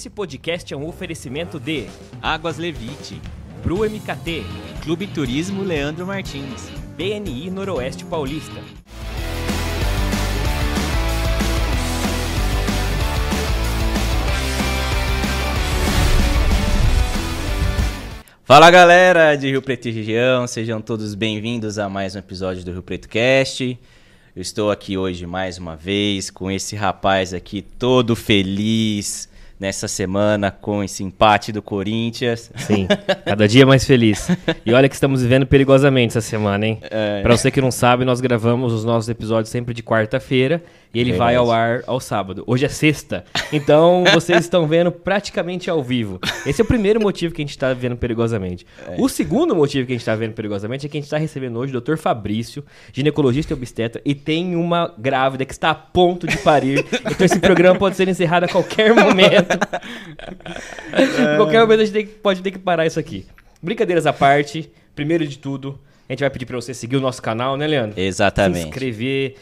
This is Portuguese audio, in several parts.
Esse podcast é um oferecimento de Águas Levite, Pro MKT, Clube Turismo Leandro Martins, BNI Noroeste Paulista. Fala galera de Rio Preto e região, sejam todos bem-vindos a mais um episódio do Rio Preto Cast. Eu estou aqui hoje mais uma vez com esse rapaz aqui todo feliz nessa semana com esse empate do Corinthians. Sim, cada dia mais feliz. E olha que estamos vivendo perigosamente essa semana, hein? É. Pra você que não sabe, nós gravamos os nossos episódios sempre de quarta-feira e ele Verdade. vai ao ar ao sábado. Hoje é sexta, então vocês estão vendo praticamente ao vivo. Esse é o primeiro motivo que a gente está vendo perigosamente. É. O segundo motivo que a gente está vendo perigosamente é que a gente está recebendo hoje o Dr. Fabrício, ginecologista e obstetra, e tem uma grávida que está a ponto de parir. então esse programa pode ser encerrado a qualquer momento. É. Qualquer momento a gente tem, pode ter que parar isso aqui. Brincadeiras à parte, primeiro de tudo, a gente vai pedir para você seguir o nosso canal, né, Leandro? Exatamente. Se inscrever.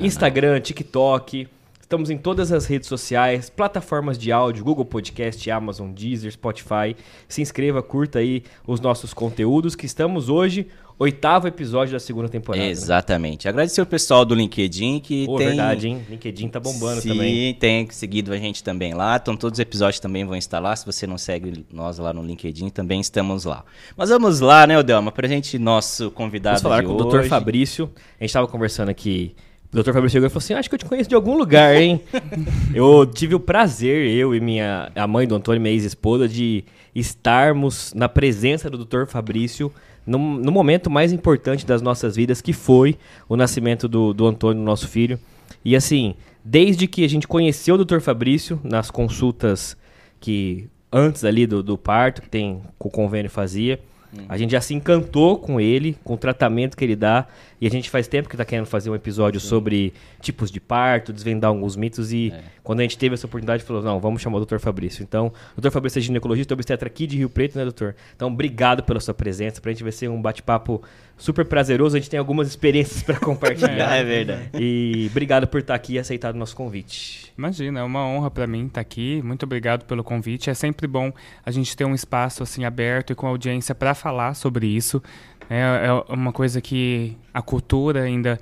Instagram, TikTok. Estamos em todas as redes sociais, plataformas de áudio, Google Podcast, Amazon, Deezer, Spotify. Se inscreva, curta aí os nossos conteúdos, que estamos hoje oitavo episódio da segunda temporada. Né? Exatamente. Né? Agradecer o pessoal do LinkedIn que Pô, tem... verdade, hein? LinkedIn tá bombando Sim, também. Sim, tem seguido a gente também lá. Então todos os episódios também vão estar lá. Se você não segue nós lá no LinkedIn, também estamos lá. Mas vamos lá, né, Odelma? Presente nosso convidado Vamos falar com hoje. o Dr. Fabrício. A gente estava conversando aqui... O Dr. Fabrício chegou e falou assim: Acho que eu te conheço de algum lugar, hein? eu tive o prazer, eu e minha a mãe do Antônio, minha ex-esposa, de estarmos na presença do Dr. Fabrício no, no, momento mais importante das nossas vidas, que foi o nascimento do, do Antônio, nosso filho. E assim, desde que a gente conheceu o Dr. Fabrício, nas consultas que antes ali do, do parto, que tem que o convênio fazia, Uhum. A gente já se encantou com ele, com o tratamento que ele dá. E a gente faz tempo que está querendo fazer um episódio Sim. sobre tipos de parto, desvendar alguns mitos. E é. quando a gente teve essa oportunidade, falou: não, vamos chamar o doutor Fabrício. Então, o doutor Fabrício é ginecologista, obstetra aqui de Rio Preto, né, doutor? Então, obrigado pela sua presença. Para a gente vai ser um bate-papo super prazeroso. A gente tem algumas experiências para compartilhar. é verdade. E obrigado por estar aqui e aceitado o nosso convite. Imagina, é uma honra para mim estar aqui. Muito obrigado pelo convite. É sempre bom a gente ter um espaço assim aberto e com audiência para falar sobre isso. É, é uma coisa que a cultura ainda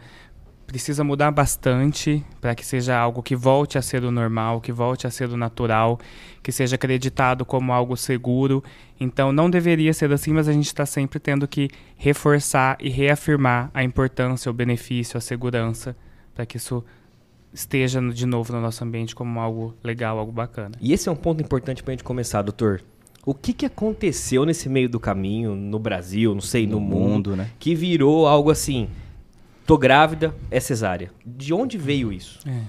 precisa mudar bastante para que seja algo que volte a ser o normal, que volte a ser o natural, que seja acreditado como algo seguro. Então não deveria ser assim, mas a gente está sempre tendo que reforçar e reafirmar a importância, o benefício, a segurança, para que isso esteja de novo no nosso ambiente como algo legal, algo bacana. E esse é um ponto importante para a gente começar, doutor. O que, que aconteceu nesse meio do caminho, no Brasil, não sei, no, no mundo, mundo, né? que virou algo assim, tô grávida, é cesárea. De onde veio isso? É.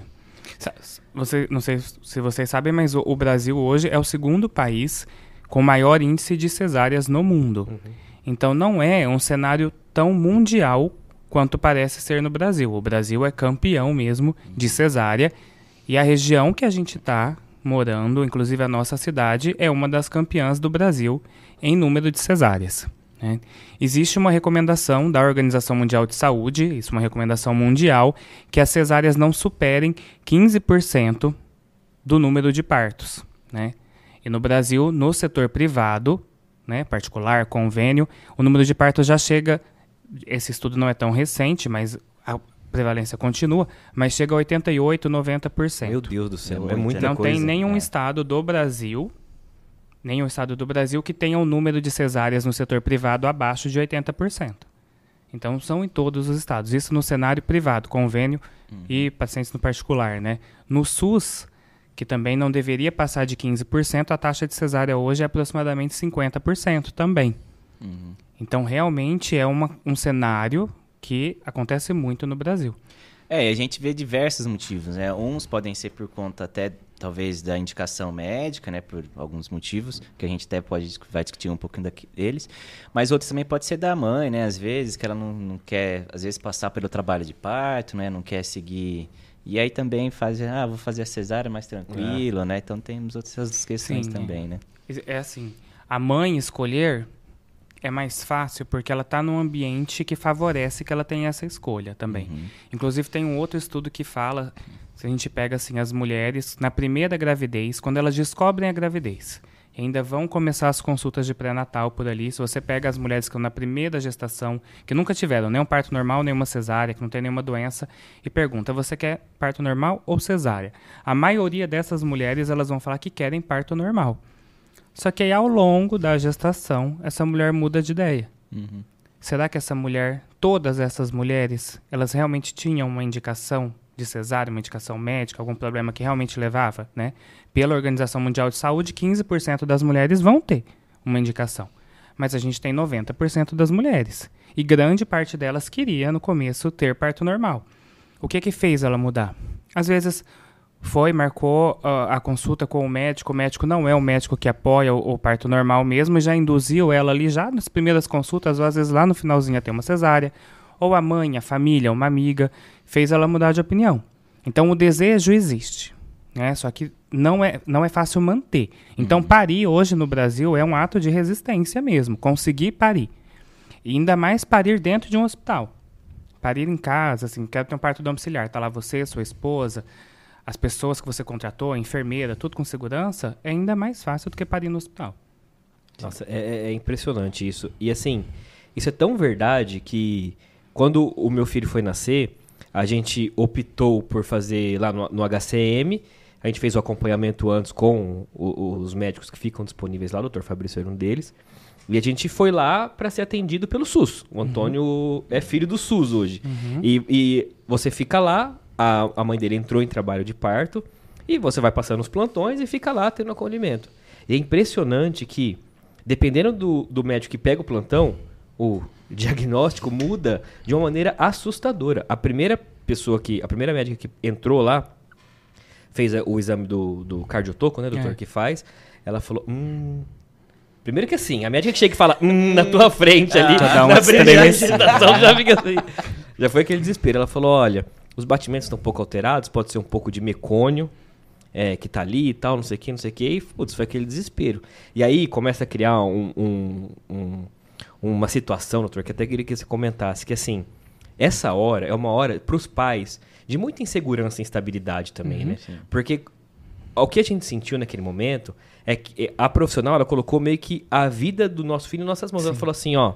Você, não sei se vocês sabem, mas o, o, Brasil hoje é o segundo país com maior índice de cesáreas no mundo. Uhum. Então não é um cenário tão mundial quanto parece ser no Brasil. O Brasil é campeão mesmo de cesárea e a região que a gente está morando, inclusive a nossa cidade, é uma das campeãs do Brasil em número de cesáreas. Né? Existe uma recomendação da Organização Mundial de Saúde, isso é uma recomendação mundial, que as cesáreas não superem 15% do número de partos. Né? E no Brasil, no setor privado, né, particular, convênio, o número de partos já chega. Esse estudo não é tão recente, mas a prevalência continua, mas chega a 88, 90%. Meu Deus do céu, é, é muita Não coisa. tem nenhum é. estado do Brasil, nenhum estado do Brasil que tenha o um número de cesáreas no setor privado abaixo de 80%. Então são em todos os estados. Isso no cenário privado, convênio uhum. e pacientes no particular, né? No SUS, que também não deveria passar de 15%, a taxa de cesárea hoje é aproximadamente 50% também. Uhum. Então realmente é uma, um cenário que acontece muito no Brasil. É, a gente vê diversos motivos, né? Uns podem ser por conta até talvez da indicação médica, né, por alguns motivos que a gente até pode vai discutir um pouquinho deles, mas outros também pode ser da mãe, né, às vezes que ela não, não quer, às vezes passar pelo trabalho de parto, né, não quer seguir e aí também faz, ah, vou fazer a cesárea mais tranquilo, é. né? Então temos outras questões Sim, também, é. né? É assim, a mãe escolher é mais fácil porque ela está num ambiente que favorece que ela tenha essa escolha também. Uhum. Inclusive tem um outro estudo que fala, Se a gente pega assim as mulheres na primeira gravidez, quando elas descobrem a gravidez, ainda vão começar as consultas de pré-natal por ali. Se você pega as mulheres que estão na primeira gestação, que nunca tiveram nem um parto normal, nem uma cesárea, que não tem nenhuma doença, e pergunta: você quer parto normal ou cesárea? A maioria dessas mulheres elas vão falar que querem parto normal. Só que aí ao longo da gestação, essa mulher muda de ideia. Uhum. Será que essa mulher, todas essas mulheres, elas realmente tinham uma indicação de cesárea, uma indicação médica, algum problema que realmente levava, né? Pela Organização Mundial de Saúde, 15% das mulheres vão ter uma indicação. Mas a gente tem 90% das mulheres. E grande parte delas queria, no começo, ter parto normal. O que que fez ela mudar? Às vezes foi, marcou uh, a consulta com o médico, o médico não é o médico que apoia o, o, parto normal mesmo, já induziu ela ali já nas primeiras consultas, ou às vezes lá no finalzinho a ter uma cesárea, ou a mãe, a família, uma amiga, fez ela mudar de opinião. Então o desejo existe, né? Só que não é, não é fácil manter. Então uhum. parir hoje no Brasil é um ato de resistência mesmo, conseguir parir. E ainda mais parir dentro de um hospital. Parir em casa, assim, quero ter um parto domiciliar, tá lá você, sua esposa, as pessoas que você contratou, a enfermeira, tudo com segurança, é ainda mais fácil do que parir no hospital. Nossa, é, é, é impressionante isso. E assim, isso é tão verdade que quando o meu filho foi nascer, a gente optou por fazer lá no, no HCM. A gente fez o acompanhamento antes com o, os médicos que ficam disponíveis lá, o Dr. Fabrício era um deles. E a gente foi lá para ser atendido pelo SUS. O Antônio uhum. é filho do SUS hoje. Uhum. E, e, você fica lá, a, a mãe dele entrou em trabalho de parto, e você vai passando os plantões e fica lá tendo acolhimento. E é impressionante que, dependendo do, do médico que pega o plantão, o diagnóstico muda de uma maneira assustadora. A primeira pessoa que, a primeira médica que entrou lá, fez o exame do, do cardiotoco, né, doutor, é. que faz, ela falou, hum... Primeiro que assim, a médica que chega e fala, hum, na tua frente ali, ah, na já fica assim. Já foi aquele desespero. Ela falou, olha, os batimentos estão um pouco alterados, pode ser um pouco de mecônio, é, que tá ali e tal, não sei o que, não sei o que, e putz, foi aquele desespero. E aí começa a criar um, um, um uma situação, doutor, que até queria que você comentasse, que assim, essa hora é uma hora para os pais de muita insegurança e instabilidade também, uhum, né? Sim. Porque o que a gente sentiu naquele momento é que a profissional ela colocou meio que a vida do nosso filho em nossas mãos. Sim. Ela falou assim, ó,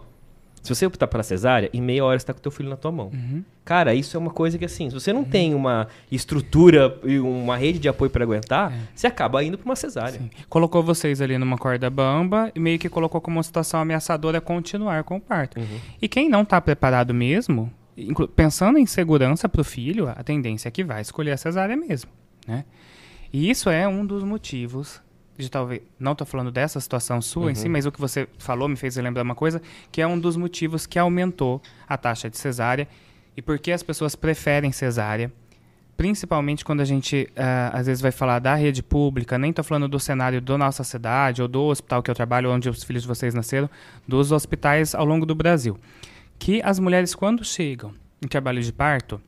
se você optar pela cesárea, em meia hora você está com o teu filho na tua mão. Uhum. Cara, isso é uma coisa que assim, se você não uhum. tem uma estrutura e uma rede de apoio para aguentar, é. você acaba indo para uma cesárea. Sim. Colocou vocês ali numa corda bamba e meio que colocou como uma situação ameaçadora continuar com o parto. Uhum. E quem não está preparado mesmo, pensando em segurança para o filho, a tendência é que vai escolher a cesárea mesmo, né? E isso é um dos motivos de talvez não estou falando dessa situação sua uhum. em si, uhum. mas o que você falou me fez lembrar uma coisa que é um dos motivos que aumentou a taxa de cesárea e por que as pessoas preferem cesárea, principalmente quando a gente uh, às vezes vai falar da rede pública, nem estou falando do cenário da nossa cidade ou do hospital que eu trabalho, onde os filhos de vocês nasceram, dos hospitais ao longo do Brasil, que as mulheres quando chegam em trabalho de parto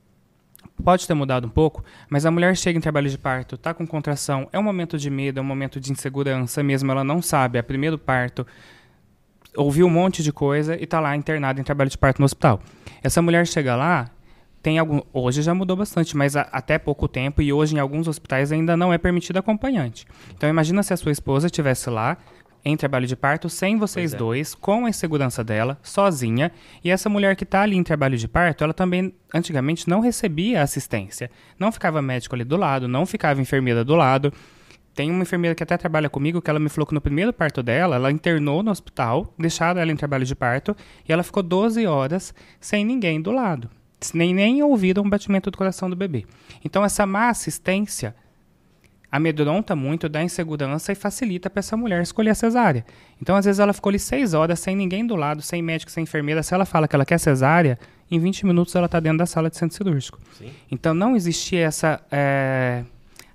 pode ter mudado um pouco, mas a mulher chega em trabalho de parto, está com contração, é um momento de medo, é um momento de insegurança, mesmo ela não sabe, é primeiro parto, ouviu um monte de coisa e está lá internada em trabalho de parto no hospital. Essa mulher chega lá, tem algum, hoje já mudou bastante, mas a, até pouco tempo e hoje em alguns hospitais ainda não é permitido acompanhante. Então imagina se a sua esposa estivesse lá em trabalho de parto sem vocês é. dois, com a insegurança dela, sozinha. E essa mulher que está ali em trabalho de parto, ela também antigamente não recebia assistência. Não ficava médico ali do lado, não ficava enfermeira do lado. Tem uma enfermeira que até trabalha comigo que ela me falou que no primeiro parto dela, ela internou no hospital, deixaram ela em trabalho de parto, e ela ficou 12 horas sem ninguém do lado. Nem, nem ouviram o batimento do coração do bebê. Então, essa má assistência amedronta muito, dá insegurança e facilita para essa mulher escolher a cesárea. Então, às vezes, ela ficou ali seis horas sem ninguém do lado, sem médico, sem enfermeira. Se ela fala que ela quer cesárea, em 20 minutos ela está dentro da sala de centro cirúrgico. Sim. Então, não existia essa é,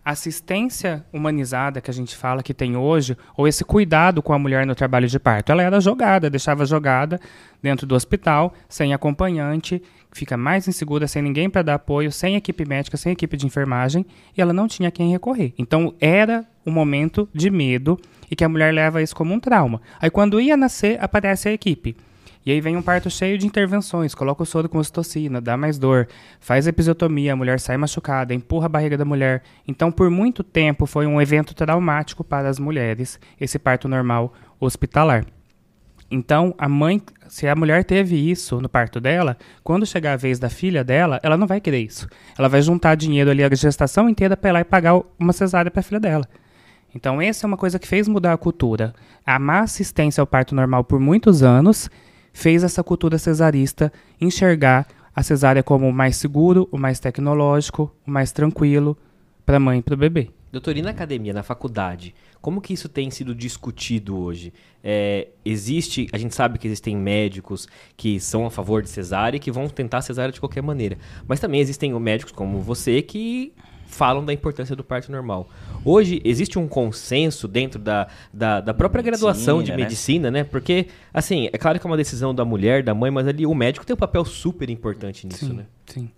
assistência humanizada que a gente fala que tem hoje, ou esse cuidado com a mulher no trabalho de parto. Ela era jogada, deixava jogada dentro do hospital, sem acompanhante, fica mais insegura, sem ninguém para dar apoio, sem equipe médica, sem equipe de enfermagem, e ela não tinha quem recorrer. Então era um momento de medo e que a mulher leva isso como um trauma. Aí quando ia nascer, aparece a equipe. E aí vem um parto cheio de intervenções, coloca o soro com ocitocina, dá mais dor, faz episiotomia, a mulher sai machucada, empurra a barriga da mulher. Então, por muito tempo foi um evento traumático para as mulheres, esse parto normal hospitalar. Então, a mãe, se a mulher teve isso no parto dela, quando chegar a vez da filha dela, ela não vai querer isso. Ela vai juntar dinheiro ali a gestação inteira para ir lá e pagar uma cesárea para a filha dela. Então, essa é uma coisa que fez mudar a cultura. A má assistência ao parto normal por muitos anos fez essa cultura cesarista enxergar a cesárea como o mais seguro, o mais tecnológico, o mais tranquilo para a mãe e para o bebê. Doutor, e na academia, na faculdade, como que isso tem sido discutido hoje? É, existe, a gente sabe que existem médicos que são a favor de cesárea e que vão tentar cesárea de qualquer maneira. Mas também existem médicos como você que falam da importância do parto normal. Hoje existe um consenso dentro da, da, da própria medicina, graduação de né? medicina, né? Porque, assim, é claro que é uma decisão da mulher, da mãe, mas ali o médico tem um papel super importante nisso, sim, né? Sim.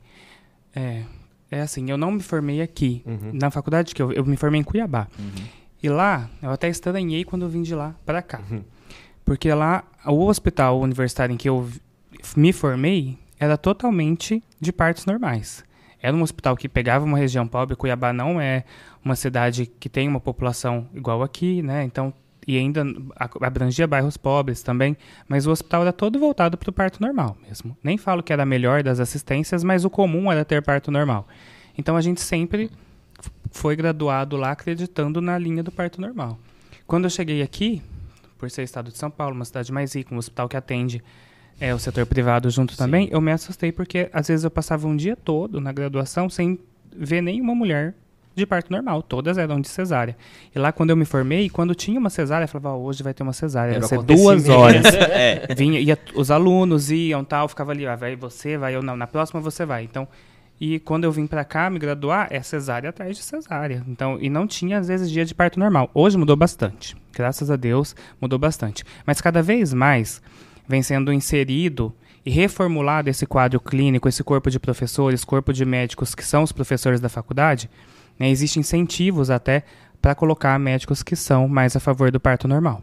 É, é assim, eu não me formei aqui. Uhum. Na faculdade que eu, eu me formei em Cuiabá. Uhum. E lá, eu até estranhei quando eu vim de lá para cá. Uhum. Porque lá, o hospital universitário em que eu me formei era totalmente de partos normais. Era um hospital que pegava uma região pobre. Cuiabá não é uma cidade que tem uma população igual aqui, né? Então, e ainda abrangia bairros pobres também, mas o hospital era todo voltado para o parto normal mesmo. Nem falo que era a melhor das assistências, mas o comum era ter parto normal. Então a gente sempre foi graduado lá acreditando na linha do parto normal. Quando eu cheguei aqui, por ser estado de São Paulo, uma cidade mais rica, um hospital que atende é, o setor privado junto Sim. também, eu me assustei porque às vezes eu passava um dia todo na graduação sem ver nenhuma mulher de parto normal, todas eram de cesárea. E lá quando eu me formei, quando tinha uma cesárea, eu falava, oh, hoje vai ter uma cesárea, vai ser duas horas. é. Vinha, ia, os alunos iam, tal, ficava ali, ah, vai você, vai eu não, na próxima você vai. Então, e quando eu vim para cá me graduar, é cesárea atrás de cesárea. Então, e não tinha às vezes dia de parto normal. Hoje mudou bastante. Graças a Deus, mudou bastante. Mas cada vez mais vem sendo inserido e reformulado esse quadro clínico, esse corpo de professores, corpo de médicos que são os professores da faculdade, né, existem incentivos até para colocar médicos que são mais a favor do parto normal.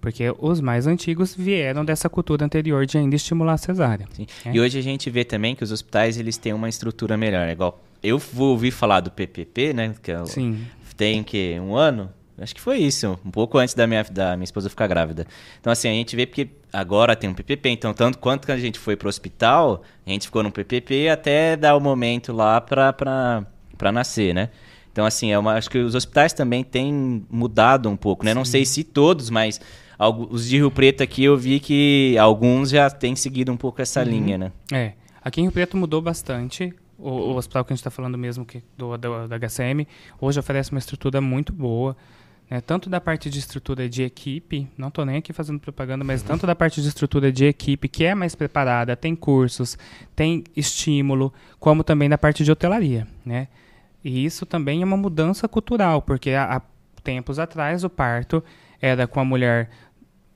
Porque os mais antigos vieram dessa cultura anterior de ainda estimular a cesárea. É? E hoje a gente vê também que os hospitais eles têm uma estrutura melhor. É igual eu vou ouvir falar do PPP, né? Que é Sim. tem que um ano, Acho que foi isso, um pouco antes da minha, da minha esposa ficar grávida. Então, assim, a gente vê porque agora tem um PPP, então, tanto quanto que a gente foi pro hospital, a gente ficou no PPP até dar o momento lá pra, pra, pra nascer, né? Então, assim, é uma, acho que os hospitais também têm mudado um pouco, né? Sim. Não sei se todos, mas os de Rio Preto aqui eu vi que alguns já têm seguido um pouco essa uhum. linha, né? É. Aqui em Rio Preto mudou bastante. O, o hospital que a gente está falando mesmo que do, do, da HCM hoje oferece uma estrutura muito boa. Né, tanto da parte de estrutura de equipe, não estou nem aqui fazendo propaganda, mas tanto da parte de estrutura de equipe, que é mais preparada, tem cursos, tem estímulo, como também da parte de hotelaria. Né? E isso também é uma mudança cultural, porque há, há tempos atrás o parto era com a mulher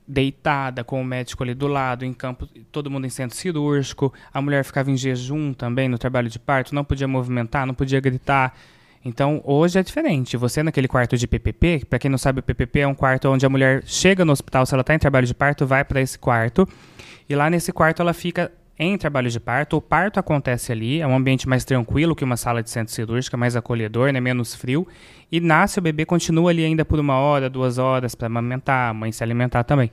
deitada, com o médico ali do lado, em campo, todo mundo em centro cirúrgico, a mulher ficava em jejum também no trabalho de parto, não podia movimentar, não podia gritar. Então, hoje é diferente. Você naquele quarto de PPP, para quem não sabe, o PPP é um quarto onde a mulher chega no hospital, se ela está em trabalho de parto, vai para esse quarto. E lá nesse quarto ela fica em trabalho de parto. O parto acontece ali, é um ambiente mais tranquilo que uma sala de centro cirúrgico, mais acolhedor, né, menos frio. E nasce o bebê, continua ali ainda por uma hora, duas horas para amamentar, a mãe se alimentar também.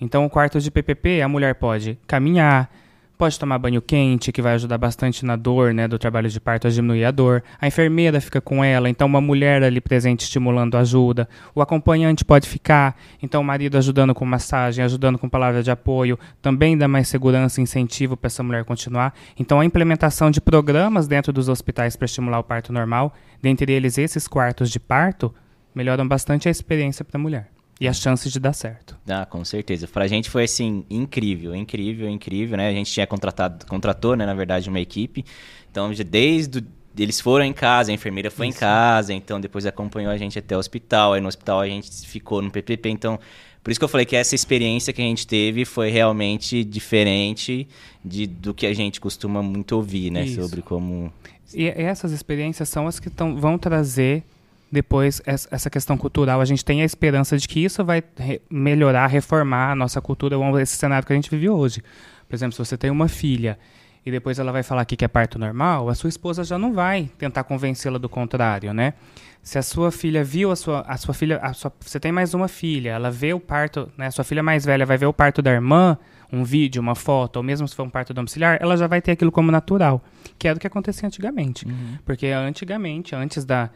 Então, o quarto de PPP, a mulher pode caminhar, Pode tomar banho quente, que vai ajudar bastante na dor, né, do trabalho de parto a diminuir a dor. A enfermeira fica com ela, então uma mulher ali presente estimulando ajuda. O acompanhante pode ficar, então o marido ajudando com massagem, ajudando com palavra de apoio, também dá mais segurança e incentivo para essa mulher continuar. Então a implementação de programas dentro dos hospitais para estimular o parto normal, dentre eles esses quartos de parto, melhoram bastante a experiência para a mulher. E as chances de dar certo. Ah, com certeza. Pra gente foi assim, incrível, incrível, incrível, né? A gente tinha contratado, contratou, né, na verdade, uma equipe. Então, desde eles foram em casa, a enfermeira foi Isso. em casa, então depois acompanhou a gente até o hospital. Aí no hospital a gente ficou no PPP. Então, por isso que eu falei que essa experiência que a gente teve foi realmente diferente de, do que a gente costuma muito ouvir, né? Isso. Sobre como. E essas experiências são as que tão, vão trazer depois essa questão cultural, a gente tem a esperança de que isso vai re melhorar, reformar a nossa cultura, esse cenário que a gente vive hoje. Por exemplo, se você tem uma filha e depois ela vai falar que é parto normal, a sua esposa já não vai tentar convencê-la do contrário, né? Se a sua filha viu a sua, a sua filha, a sua, você tem mais uma filha, ela vê o parto, né? A sua filha mais velha vai ver o parto da irmã, um vídeo, uma foto, ou mesmo se for um parto domiciliar, ela já vai ter aquilo como natural, que era o que acontecia antigamente. Uhum. Porque antigamente, antes da,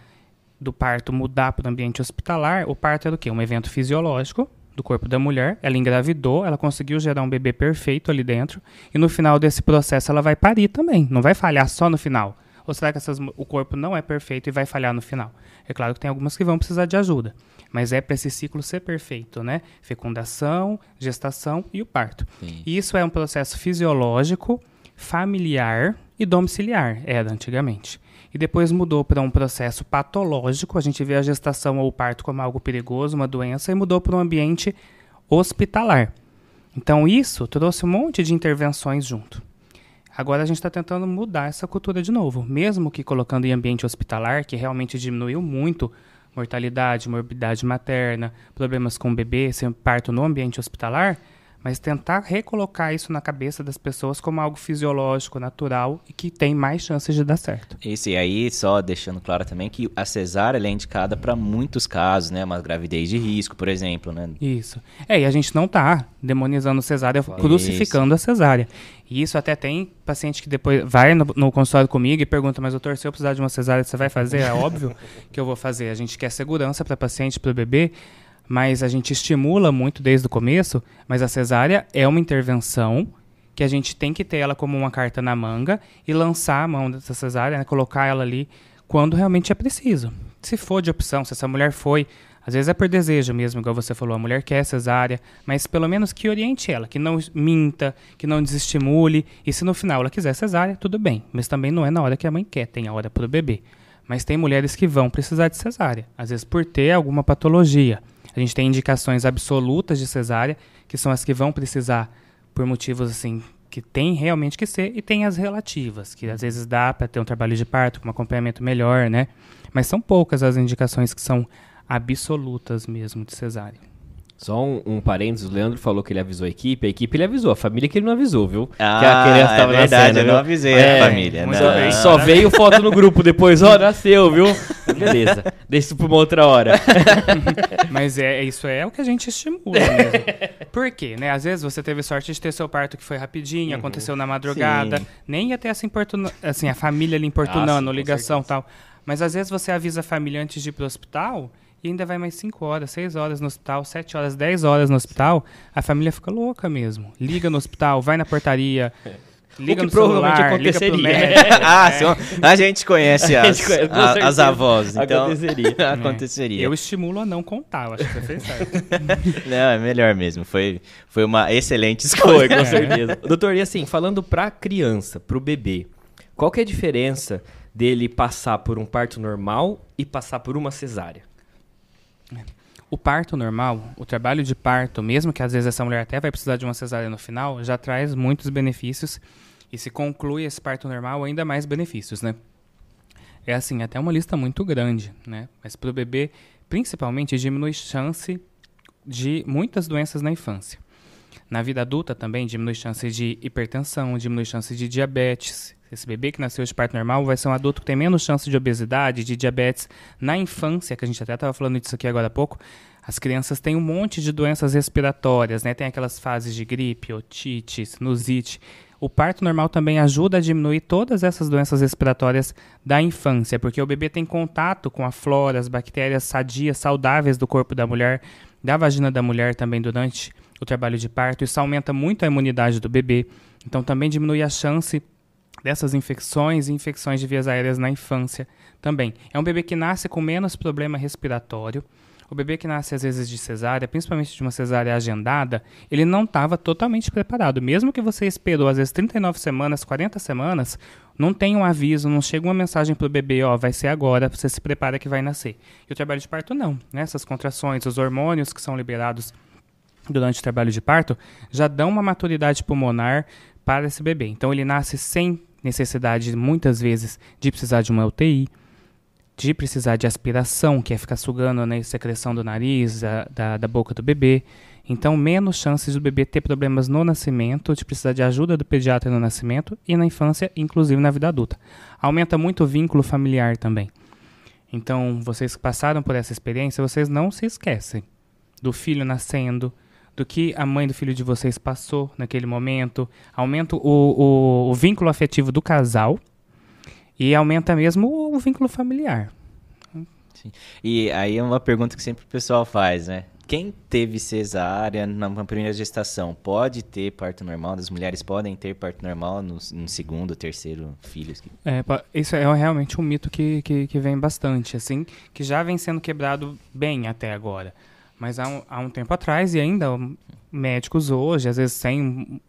do parto mudar para o ambiente hospitalar, o parto era o quê? Um evento fisiológico do corpo da mulher, ela engravidou, ela conseguiu gerar um bebê perfeito ali dentro, e no final desse processo ela vai parir também, não vai falhar só no final. Ou será que essas, o corpo não é perfeito e vai falhar no final? É claro que tem algumas que vão precisar de ajuda, mas é para esse ciclo ser perfeito, né? Fecundação, gestação e o parto. Sim. Isso é um processo fisiológico, familiar e domiciliar, era antigamente e depois mudou para um processo patológico. A gente vê a gestação ou o parto como algo perigoso, uma doença, e mudou para um ambiente hospitalar. Então isso trouxe um monte de intervenções junto. Agora a gente está tentando mudar essa cultura de novo, mesmo que colocando em ambiente hospitalar, que realmente diminuiu muito mortalidade, morbidade materna, problemas com o bebê, sem parto no ambiente hospitalar, mas tentar recolocar isso na cabeça das pessoas como algo fisiológico, natural e que tem mais chances de dar certo. Isso, e aí só deixando claro também que a cesárea é indicada para muitos casos, né? Uma gravidez de risco, por exemplo, né? Isso. É, e a gente não tá demonizando cesárea, crucificando isso. a cesárea. E isso até tem paciente que depois vai no, no, consultório comigo e pergunta, mas doutor, se eu precisar de uma cesárea, você vai fazer? É óbvio que eu vou fazer. A gente quer segurança para paciente, para o bebê, mas a gente estimula muito desde o começo, mas a cesárea é uma intervenção que a gente tem que ter ela como uma carta na manga e lançar a mão dessa cesárea, né, colocar ela ali quando realmente é preciso. Se for de opção, se essa mulher foi, às vezes é por desejo mesmo, igual você falou, a mulher quer cesárea, mas pelo menos que oriente ela, que não minta, que não desestimule, e se no final ela quiser cesárea, tudo bem, mas também não é na hora que a mãe quer, tem a hora para o bebê. Mas tem mulheres que vão precisar de cesárea, às vezes por ter alguma patologia, a gente tem indicações absolutas de cesárea, que são as que vão precisar por motivos assim que tem realmente que ser, e tem as relativas, que às vezes dá para ter um trabalho de parto com um acompanhamento melhor, né? Mas são poucas as indicações que são absolutas mesmo de cesárea. Só um, um parênteses, o Leandro falou que ele avisou a equipe, a equipe ele avisou, a família que ele não avisou, viu? Ah, que a criança tava é verdade, eu não avisei é, a família. Não. Só, só, veio foto no grupo depois, ó, oh, nasceu, viu? Beleza, deixa isso pra uma outra hora. Mas é, isso é o que a gente estimula mesmo. Por quê, né? Às vezes você teve sorte de ter seu parto que foi rapidinho, uhum. aconteceu na madrugada, Sim. nem ia ter essa importuna, assim, a família ali importunando, Nossa, ligação e tal. Mas às vezes você avisa a família antes de ir pro hospital e ainda vai mais 5 horas, 6 horas no hospital, 7 horas, 10 horas no hospital, a família fica louca mesmo. Liga no hospital, vai na portaria. Liga o que no provavelmente celular, aconteceria. Médico, ah, é. a gente conhece as, gente conhece, a, as avós, então aconteceria. É. aconteceria. Eu estimulo a não contar, eu acho que você certo. não, é melhor mesmo. Foi, foi uma excelente escolha, com certeza. Doutor, e assim, falando para criança, para o bebê, qual que é a diferença dele passar por um parto normal e passar por uma cesárea? O parto normal, o trabalho de parto, mesmo que às vezes essa mulher até vai precisar de uma cesárea no final, já traz muitos benefícios e se conclui esse parto normal, ainda mais benefícios, né? É assim, até uma lista muito grande, né? Mas para o bebê, principalmente, diminui chance de muitas doenças na infância. Na vida adulta também diminui chance de hipertensão, diminui chance de diabetes, esse bebê que nasceu de parto normal vai ser um adulto que tem menos chance de obesidade, de diabetes. Na infância, que a gente até estava falando disso aqui agora há pouco, as crianças têm um monte de doenças respiratórias, né? Tem aquelas fases de gripe, otite, sinusite. O parto normal também ajuda a diminuir todas essas doenças respiratórias da infância, porque o bebê tem contato com a flora, as bactérias sadias, saudáveis do corpo da mulher, da vagina da mulher também durante o trabalho de parto. Isso aumenta muito a imunidade do bebê. Então também diminui a chance dessas infecções e infecções de vias aéreas na infância também. É um bebê que nasce com menos problema respiratório. O bebê que nasce às vezes de cesárea, principalmente de uma cesárea agendada, ele não estava totalmente preparado. Mesmo que você esperou às vezes 39 semanas, 40 semanas, não tem um aviso, não chega uma mensagem para o bebê, ó, vai ser agora, você se prepara que vai nascer. E o trabalho de parto não, né? Essas contrações, os hormônios que são liberados durante o trabalho de parto já dão uma maturidade pulmonar para esse bebê. Então ele nasce sem necessidade, muitas vezes, de precisar de uma UTI. de precisar de aspiração, que é ficar sugando né, secreção do nariz, da, da, da boca do bebê. Então, menos chances do bebê ter problemas no nascimento, de precisar de ajuda do pediatra no nascimento e na infância, inclusive na vida adulta. Aumenta muito o vínculo familiar também. Então, vocês que passaram por essa experiência, vocês não se esquecem do filho nascendo, do que a mãe do filho de vocês passou naquele momento. Aumenta o, o, o vínculo afetivo do casal e aumenta mesmo o, o vínculo familiar. Sim. E aí é uma pergunta que sempre o pessoal faz, né? Quem teve cesárea na primeira gestação pode ter parto normal? As mulheres podem ter parto normal no, no segundo, terceiro filho? É, isso é realmente um mito que, que, que, vem bastante, assim, que já vem sendo quebrado bem até agora. Mas há um, há um tempo atrás, e ainda médicos hoje, às vezes sem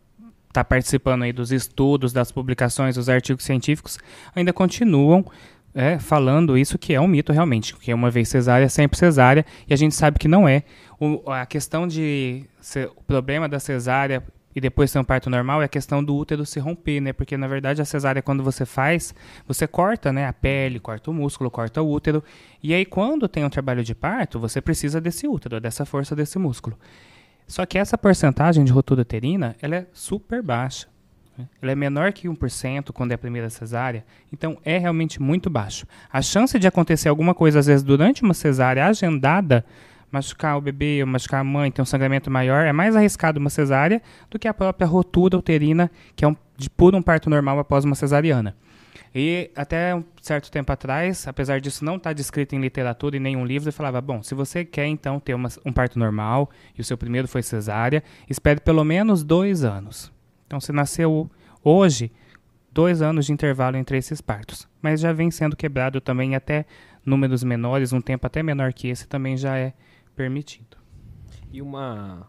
estar tá participando aí dos estudos, das publicações, dos artigos científicos, ainda continuam é, falando isso que é um mito realmente, que uma vez cesárea, sempre cesárea, e a gente sabe que não é. O, a questão de ser, o problema da cesárea e depois ter um parto normal é a questão do útero se romper, né? Porque na verdade a cesárea quando você faz, você corta, né, a pele, corta o músculo, corta o útero, e aí quando tem um trabalho de parto, você precisa desse útero, dessa força desse músculo. Só que essa porcentagem de rotura uterina, ela é super baixa. Ela é menor que 1% quando é a primeira cesárea, então é realmente muito baixo. A chance de acontecer alguma coisa, às vezes, durante uma cesárea agendada, machucar o bebê ou machucar a mãe, ter um sangramento maior, é mais arriscado uma cesárea do que a própria rotura uterina, que é um, de puro um parto normal após uma cesariana. E até um certo tempo atrás, apesar disso não estar tá descrito em literatura e nenhum livro, eu falava, bom, se você quer então ter uma, um parto normal e o seu primeiro foi cesárea, espere pelo menos dois anos. Então, se nasceu hoje, dois anos de intervalo entre esses partos. Mas já vem sendo quebrado também até números menores, um tempo até menor que esse também já é permitido. E uma,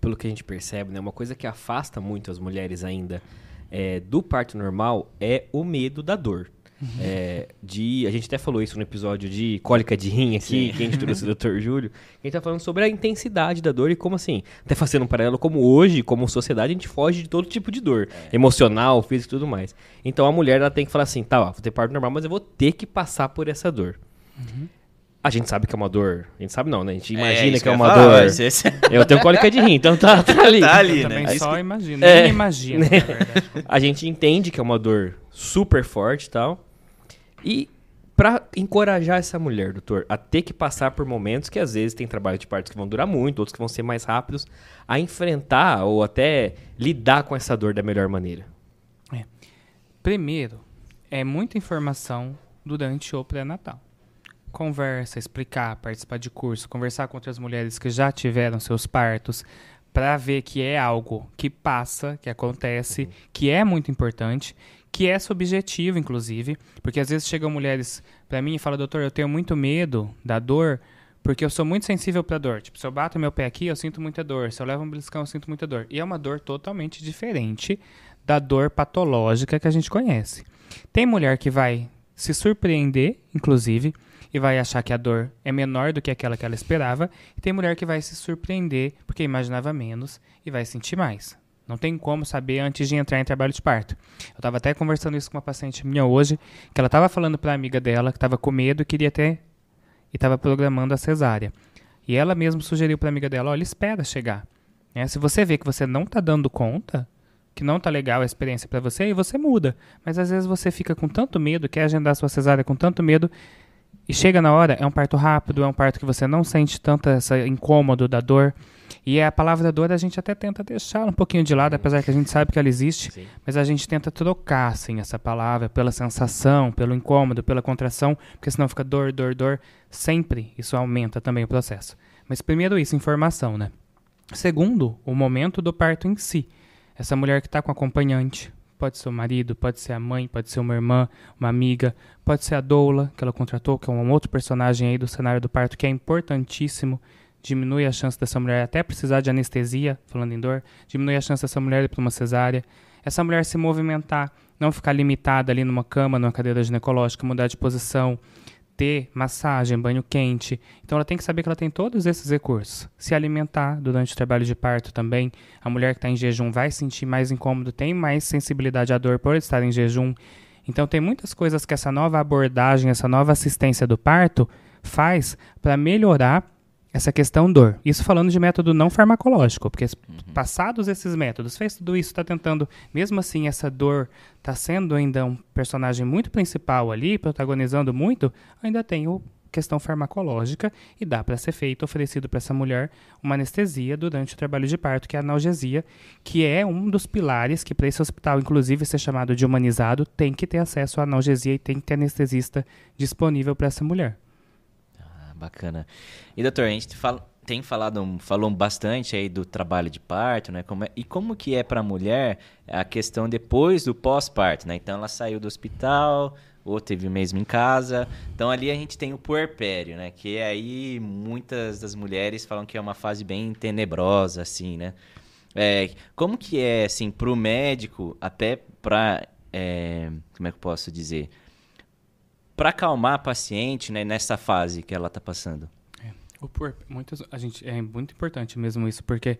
pelo que a gente percebe, né, uma coisa que afasta muito as mulheres ainda é, do parto normal é o medo da dor. Uhum. É, de, a gente até falou isso no episódio de cólica de rim aqui, Sim. que a gente trouxe o Dr. Júlio. A gente tá falando sobre a intensidade da dor e como assim, até fazendo um paralelo, como hoje, como sociedade, a gente foge de todo tipo de dor, é. emocional, física e tudo mais. Então a mulher ela tem que falar assim, tá, ó, vou ter parto normal, mas eu vou ter que passar por essa dor. Uhum. A gente sabe que é uma dor. A gente sabe não, né? A gente é, imagina é, que é uma falar, dor. Esse... Eu tenho cólica de rim, então tá, tá ali. tá ali, né? Também só imagina. É, nem imagina, né? A gente entende que é uma dor super forte e tal. E para encorajar essa mulher, doutor, a ter que passar por momentos que às vezes tem trabalho de partos que vão durar muito, outros que vão ser mais rápidos, a enfrentar ou até lidar com essa dor da melhor maneira. É. Primeiro, é muita informação durante o pré-natal. Conversa, explicar, participar de curso, conversar com outras mulheres que já tiveram seus partos, para ver que é algo que passa, que acontece, uhum. que é muito importante que é subjetivo, inclusive, porque às vezes chegam mulheres para mim e falam, doutor, eu tenho muito medo da dor, porque eu sou muito sensível para dor. Tipo, se eu bato meu pé aqui, eu sinto muita dor. Se eu levo um beliscão, eu sinto muita dor. E é uma dor totalmente diferente da dor patológica que a gente conhece. Tem mulher que vai se surpreender, inclusive, e vai achar que a dor é menor do que aquela que ela esperava, e tem mulher que vai se surpreender porque imaginava menos e vai sentir mais. Não tem como saber antes de entrar em trabalho de parto. Eu estava até conversando isso com uma paciente minha hoje, que ela estava falando para a amiga dela que estava com medo e queria ter e estava programando a cesárea. E ela mesma sugeriu para a amiga dela, olha, espera chegar. É, se você vê que você não está dando conta, que não está legal a experiência para você, aí você muda. Mas às vezes você fica com tanto medo, quer agendar sua cesárea com tanto medo, e chega na hora, é um parto rápido, é um parto que você não sente tanto essa incômodo da dor. E a palavra dor a gente até tenta deixar um pouquinho de lado, apesar que a gente sabe que ela existe, Sim. mas a gente tenta trocar assim, essa palavra pela sensação, pelo incômodo, pela contração, porque senão fica dor, dor, dor. Sempre isso aumenta também o processo. Mas primeiro isso, informação, né? Segundo, o momento do parto em si. Essa mulher que está com acompanhante, pode ser o marido, pode ser a mãe, pode ser uma irmã, uma amiga, pode ser a doula que ela contratou, que é um outro personagem aí do cenário do parto que é importantíssimo diminui a chance dessa mulher até precisar de anestesia, falando em dor, diminui a chance dessa mulher ir para uma cesárea. Essa mulher se movimentar, não ficar limitada ali numa cama, numa cadeira ginecológica, mudar de posição, ter massagem, banho quente. Então ela tem que saber que ela tem todos esses recursos. Se alimentar durante o trabalho de parto também. A mulher que está em jejum vai sentir mais incômodo, tem mais sensibilidade à dor por estar em jejum. Então tem muitas coisas que essa nova abordagem, essa nova assistência do parto faz para melhorar essa questão dor. Isso falando de método não farmacológico, porque uhum. passados esses métodos, fez tudo isso, está tentando, mesmo assim, essa dor está sendo ainda um personagem muito principal ali, protagonizando muito, ainda tem o questão farmacológica e dá para ser feito, oferecido para essa mulher uma anestesia durante o trabalho de parto, que é a analgesia, que é um dos pilares que para esse hospital, inclusive, ser chamado de humanizado, tem que ter acesso à analgesia e tem que ter anestesista disponível para essa mulher. Bacana. E doutor, a gente fala, tem falado falou bastante aí do trabalho de parto, né? Como é, e como que é para a mulher a questão depois do pós-parto, né? Então ela saiu do hospital, ou teve mesmo em casa. Então ali a gente tem o puerpério, né? Que aí muitas das mulheres falam que é uma fase bem tenebrosa, assim, né? É, como que é, assim, para o médico, até para, é, como é que eu posso dizer? Para acalmar a paciente, né, nessa fase que ela está passando. É, o puer, muitas, a gente, é muito importante mesmo isso, porque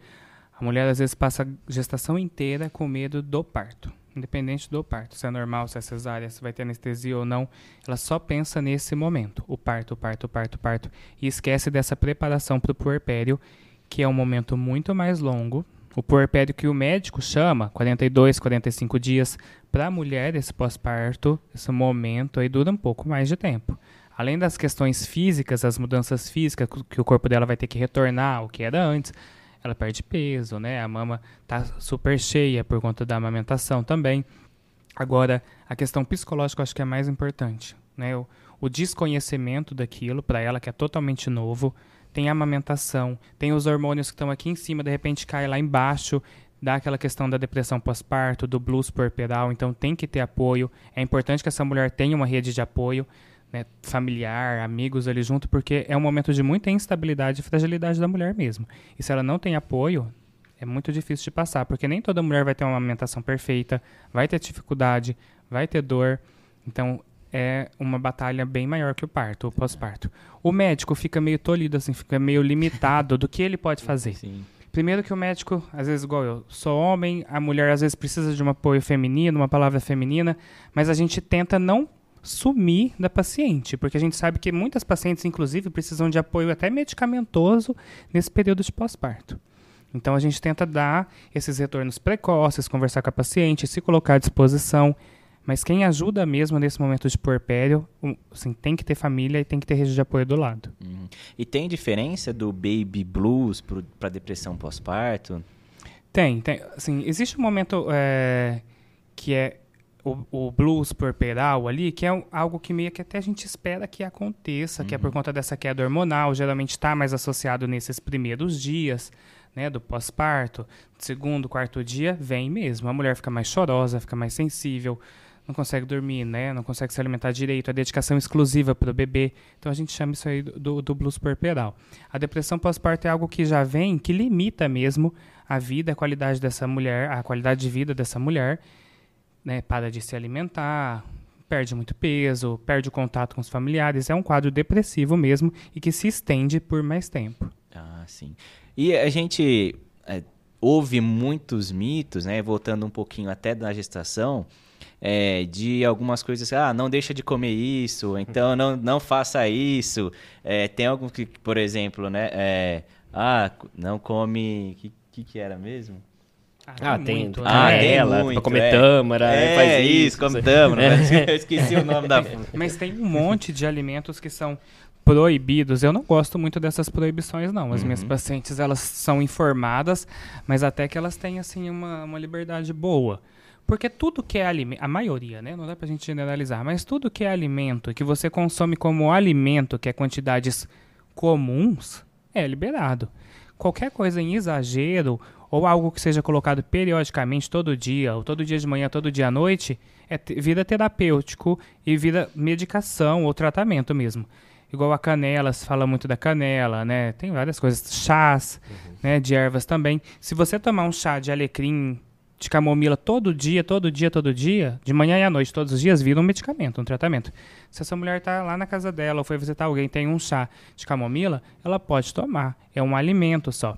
a mulher às vezes passa a gestação inteira com medo do parto independente do parto, se é normal, se é cesárea, se vai ter anestesia ou não, ela só pensa nesse momento, o parto, o parto, o parto, o parto, e esquece dessa preparação para o puerpério, que é um momento muito mais longo. O puerpério que o médico chama, 42, 45 dias, para a mulher, esse pós-parto, esse momento aí dura um pouco mais de tempo. Além das questões físicas, as mudanças físicas que o corpo dela vai ter que retornar ao que era antes, ela perde peso, né? A mama tá super cheia por conta da amamentação também. Agora, a questão psicológica eu acho que é mais importante, né? O, o desconhecimento daquilo para ela que é totalmente novo. Tem a amamentação, tem os hormônios que estão aqui em cima, de repente cai lá embaixo, dá aquela questão da depressão pós-parto, do blues puerperal, então tem que ter apoio. É importante que essa mulher tenha uma rede de apoio né, familiar, amigos ali junto, porque é um momento de muita instabilidade e fragilidade da mulher mesmo. E se ela não tem apoio, é muito difícil de passar, porque nem toda mulher vai ter uma amamentação perfeita, vai ter dificuldade, vai ter dor. Então, é uma batalha bem maior que o parto, o pós-parto. O médico fica meio tolhido, assim, fica meio limitado do que ele pode fazer. Sim. Primeiro que o médico, às vezes, igual eu, sou homem, a mulher às vezes precisa de um apoio feminino, uma palavra feminina, mas a gente tenta não sumir da paciente, porque a gente sabe que muitas pacientes, inclusive, precisam de apoio até medicamentoso nesse período de pós-parto. Então a gente tenta dar esses retornos precoces, conversar com a paciente, se colocar à disposição. Mas quem ajuda mesmo nesse momento de puerpério, assim, tem que ter família e tem que ter rede de apoio do lado. Uhum. E tem diferença do baby blues para depressão pós-parto? Tem, tem. Assim, existe um momento é, que é o, o blues puerperal ali, que é algo que meio que até a gente espera que aconteça, uhum. que é por uhum. conta dessa queda hormonal, geralmente está mais associado nesses primeiros dias, né, do pós-parto, segundo, quarto dia, vem mesmo. A mulher fica mais chorosa, fica mais sensível, não consegue dormir, né, não consegue se alimentar direito, a dedicação exclusiva para o bebê. Então a gente chama isso aí do, do blues puerperal. A depressão pós-parto é algo que já vem, que limita mesmo a vida, a qualidade dessa mulher, a qualidade de vida dessa mulher né, para de se alimentar, perde muito peso, perde o contato com os familiares. É um quadro depressivo mesmo e que se estende por mais tempo. Ah, sim. E a gente é, ouve muitos mitos, né, voltando um pouquinho até da gestação, é, de algumas coisas, ah, não deixa de comer isso, então não, não faça isso. É, tem algum que, por exemplo, né, é, ah, não come, o que, que, que era mesmo? Ah, ah tem, muito, ah, né? ela, muito, pra comer é. tâmara, é, faz isso, isso come tâmara, é. eu esqueci o nome da Mas tem um monte de alimentos que são proibidos. Eu não gosto muito dessas proibições, não. As uhum. minhas pacientes, elas são informadas, mas até que elas têm, assim, uma, uma liberdade boa. Porque tudo que é alimento, a maioria, né? Não dá pra gente generalizar, mas tudo que é alimento, que você consome como alimento, que é quantidades comuns, é liberado. Qualquer coisa em exagero ou algo que seja colocado periodicamente, todo dia, ou todo dia de manhã, todo dia à noite, é vida terapêutico e vida medicação ou tratamento mesmo. Igual a canela, se fala muito da canela, né? Tem várias coisas, chás, uhum. né, de ervas também. Se você tomar um chá de alecrim, de camomila todo dia, todo dia, todo dia, de manhã e à noite, todos os dias, vira um medicamento, um tratamento. Se essa mulher está lá na casa dela ou foi visitar alguém tem um chá de camomila, ela pode tomar. É um alimento só.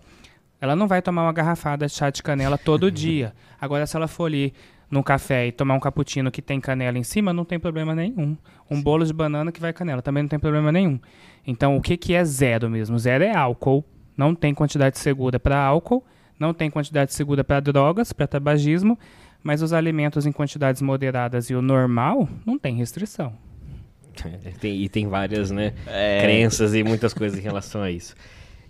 Ela não vai tomar uma garrafada de chá de canela todo dia. Agora, se ela for ali num café e tomar um cappuccino que tem canela em cima, não tem problema nenhum. Um Sim. bolo de banana que vai canela, também não tem problema nenhum. Então, o que, que é zero mesmo? Zero é álcool, não tem quantidade segura para álcool, não tem quantidade segura para drogas, para tabagismo, mas os alimentos em quantidades moderadas e o normal não tem restrição. tem, e tem várias né, é... crenças e muitas coisas em relação a isso.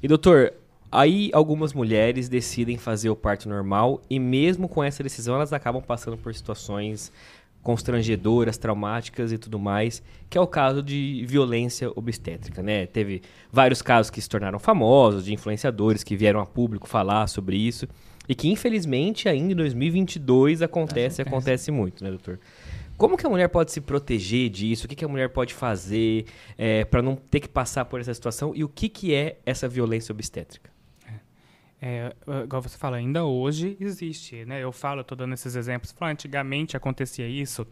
E doutor, aí algumas mulheres decidem fazer o parto normal e mesmo com essa decisão elas acabam passando por situações constrangedoras, traumáticas e tudo mais, que é o caso de violência obstétrica, né? Teve vários casos que se tornaram famosos, de influenciadores que vieram a público falar sobre isso e que infelizmente ainda em 2022 acontece, acontece, acontece muito, né, doutor? Como que a mulher pode se proteger disso? O que, que a mulher pode fazer é, para não ter que passar por essa situação? E o que, que é essa violência obstétrica? É, igual você fala, ainda hoje existe, né? Eu falo, estou dando esses exemplos, falo, antigamente acontecia isso,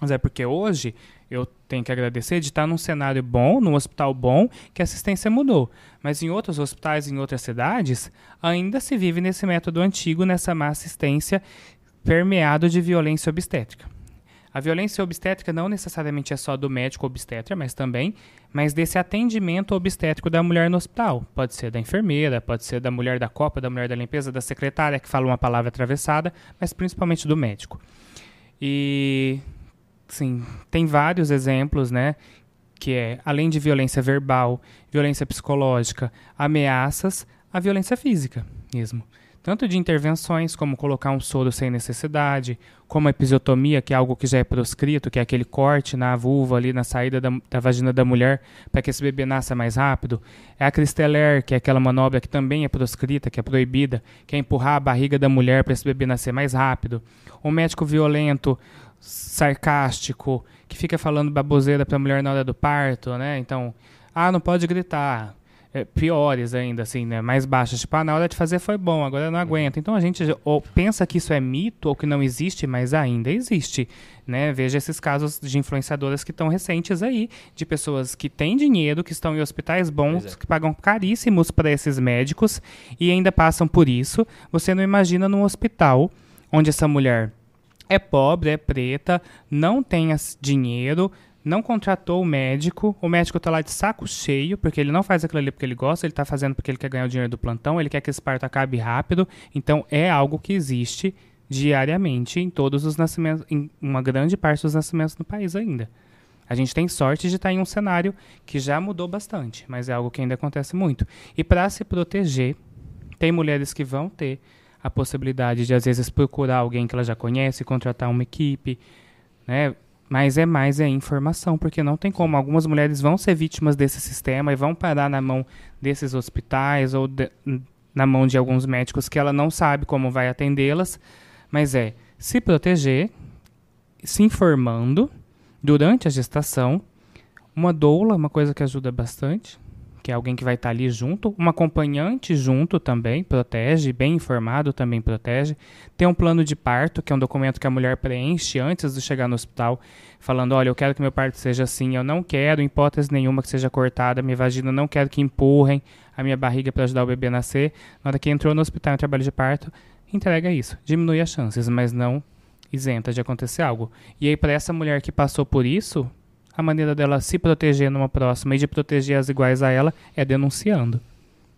mas é porque hoje eu tenho que agradecer de estar num cenário bom, num hospital bom, que a assistência mudou. Mas em outros hospitais, em outras cidades, ainda se vive nesse método antigo, nessa má assistência permeado de violência obstétrica. A violência obstétrica não necessariamente é só do médico obstetra, mas também, mas desse atendimento obstétrico da mulher no hospital. Pode ser da enfermeira, pode ser da mulher da copa, da mulher da limpeza, da secretária que fala uma palavra atravessada, mas principalmente do médico. E sim, tem vários exemplos, né, que é além de violência verbal, violência psicológica, ameaças, a violência física mesmo tanto de intervenções como colocar um soro sem necessidade, como a episiotomia, que é algo que já é proscrito, que é aquele corte na vulva ali na saída da, da vagina da mulher para que esse bebê nasça mais rápido. É a Cristeller, que é aquela manobra que também é proscrita, que é proibida, que é empurrar a barriga da mulher para esse bebê nascer mais rápido. O médico violento, sarcástico, que fica falando baboseira para a mulher na hora do parto, né? Então, ah, não pode gritar é, piores ainda, assim, né? Mais baixas. Tipo, ah, na hora de fazer foi bom, agora não aguento. Então a gente ou pensa que isso é mito ou que não existe, mas ainda existe. Né? Veja esses casos de influenciadoras que estão recentes aí, de pessoas que têm dinheiro, que estão em hospitais bons, é. que pagam caríssimos para esses médicos e ainda passam por isso. Você não imagina num hospital onde essa mulher é pobre, é preta, não tem dinheiro, não contratou o médico, o médico está lá de saco cheio, porque ele não faz aquilo ali porque ele gosta, ele está fazendo porque ele quer ganhar o dinheiro do plantão, ele quer que esse parto acabe rápido. Então é algo que existe diariamente em todos os nascimentos, em uma grande parte dos nascimentos no país ainda. A gente tem sorte de estar tá em um cenário que já mudou bastante, mas é algo que ainda acontece muito. E para se proteger, tem mulheres que vão ter a possibilidade de às vezes procurar alguém que ela já conhece, contratar uma equipe, né? Mas é mais é informação, porque não tem como. Algumas mulheres vão ser vítimas desse sistema e vão parar na mão desses hospitais ou de, na mão de alguns médicos que ela não sabe como vai atendê-las. Mas é se proteger, se informando durante a gestação. Uma doula, uma coisa que ajuda bastante que é alguém que vai estar ali junto, um acompanhante junto também protege, bem informado também protege. Tem um plano de parto, que é um documento que a mulher preenche antes de chegar no hospital, falando: olha, eu quero que meu parto seja assim, eu não quero, em hipótese nenhuma, que seja cortada, minha vagina não quero que empurrem a minha barriga para ajudar o bebê a nascer. Na hora que entrou no hospital em trabalho de parto, entrega isso, diminui as chances, mas não isenta de acontecer algo. E aí, para essa mulher que passou por isso, a maneira dela se proteger numa próxima e de proteger as iguais a ela é denunciando.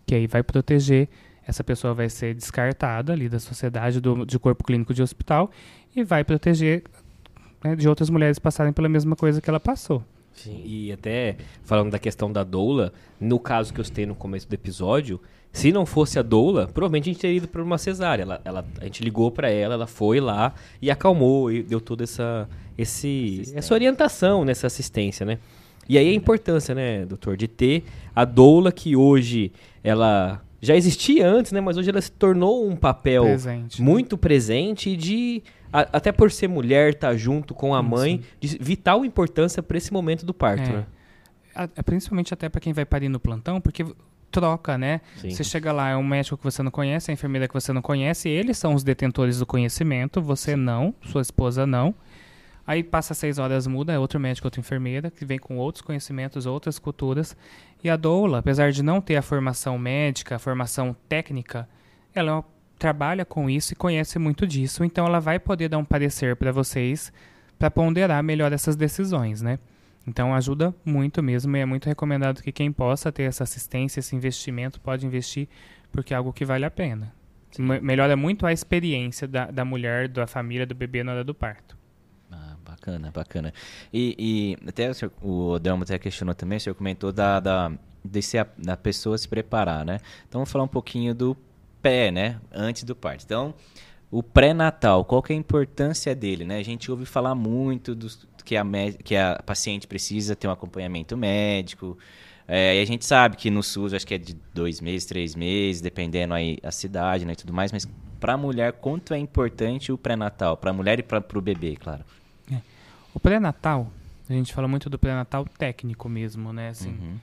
Que aí vai proteger, essa pessoa vai ser descartada ali da sociedade, do, de corpo clínico de hospital, e vai proteger né, de outras mulheres passarem pela mesma coisa que ela passou. Sim, e até falando da questão da doula, no caso que eu citei no começo do episódio, se não fosse a doula, provavelmente a gente teria ido para uma cesárea. Ela, ela, a gente ligou para ela, ela foi lá e acalmou e deu toda essa, esse, essa orientação nessa assistência, né? E aí a importância, né, doutor, de ter a doula que hoje ela já existia antes, né, mas hoje ela se tornou um papel presente, muito né? presente de a, até por ser mulher estar tá junto com a mãe, de vital importância para esse momento do parto, é. né? A, principalmente até para quem vai parir no plantão, porque troca, né? Sim. Você chega lá, é um médico que você não conhece, a enfermeira que você não conhece, eles são os detentores do conhecimento, você não, sua esposa não. Aí passa seis horas, muda, é outro médico, outra enfermeira, que vem com outros conhecimentos, outras culturas. E a doula, apesar de não ter a formação médica, a formação técnica, ela é trabalha com isso e conhece muito disso, então ela vai poder dar um parecer para vocês para ponderar melhor essas decisões, né? Então ajuda muito mesmo e é muito recomendado que quem possa ter essa assistência, esse investimento, pode investir porque é algo que vale a pena. Me- Melhora muito a experiência da, da mulher, da família, do bebê na hora do parto. Ah, bacana, bacana. E, e até o, senhor, o Delmo até questionou também, o senhor comentou da, da, de se a, da pessoa se preparar, né? Então vamos falar um pouquinho do pé, né? Antes do parto. Então, o pré-natal, qual que é a importância dele, né? A gente ouve falar muito dos, que, a, que a paciente precisa ter um acompanhamento médico. É, e a gente sabe que no SUS acho que é de dois meses, três meses, dependendo aí a cidade, né, e tudo mais. Mas para a mulher, quanto é importante o pré-natal? Para a mulher e para o bebê, claro. O pré-natal, a gente fala muito do pré-natal técnico mesmo, né? Assim,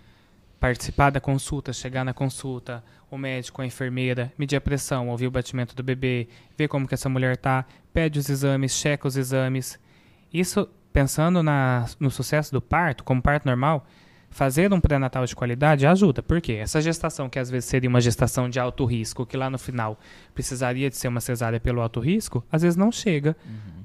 participar da consulta, chegar na consulta, o médico, a enfermeira, medir a pressão, ouvir o batimento do bebê, ver como que essa mulher tá, pede os exames, checa os exames. Isso, pensando na, no sucesso do parto, como parto normal, fazer um pré-natal de qualidade ajuda. Por quê? Essa gestação, que às vezes seria uma gestação de alto risco, que lá no final precisaria de ser uma cesárea pelo alto risco, às vezes não chega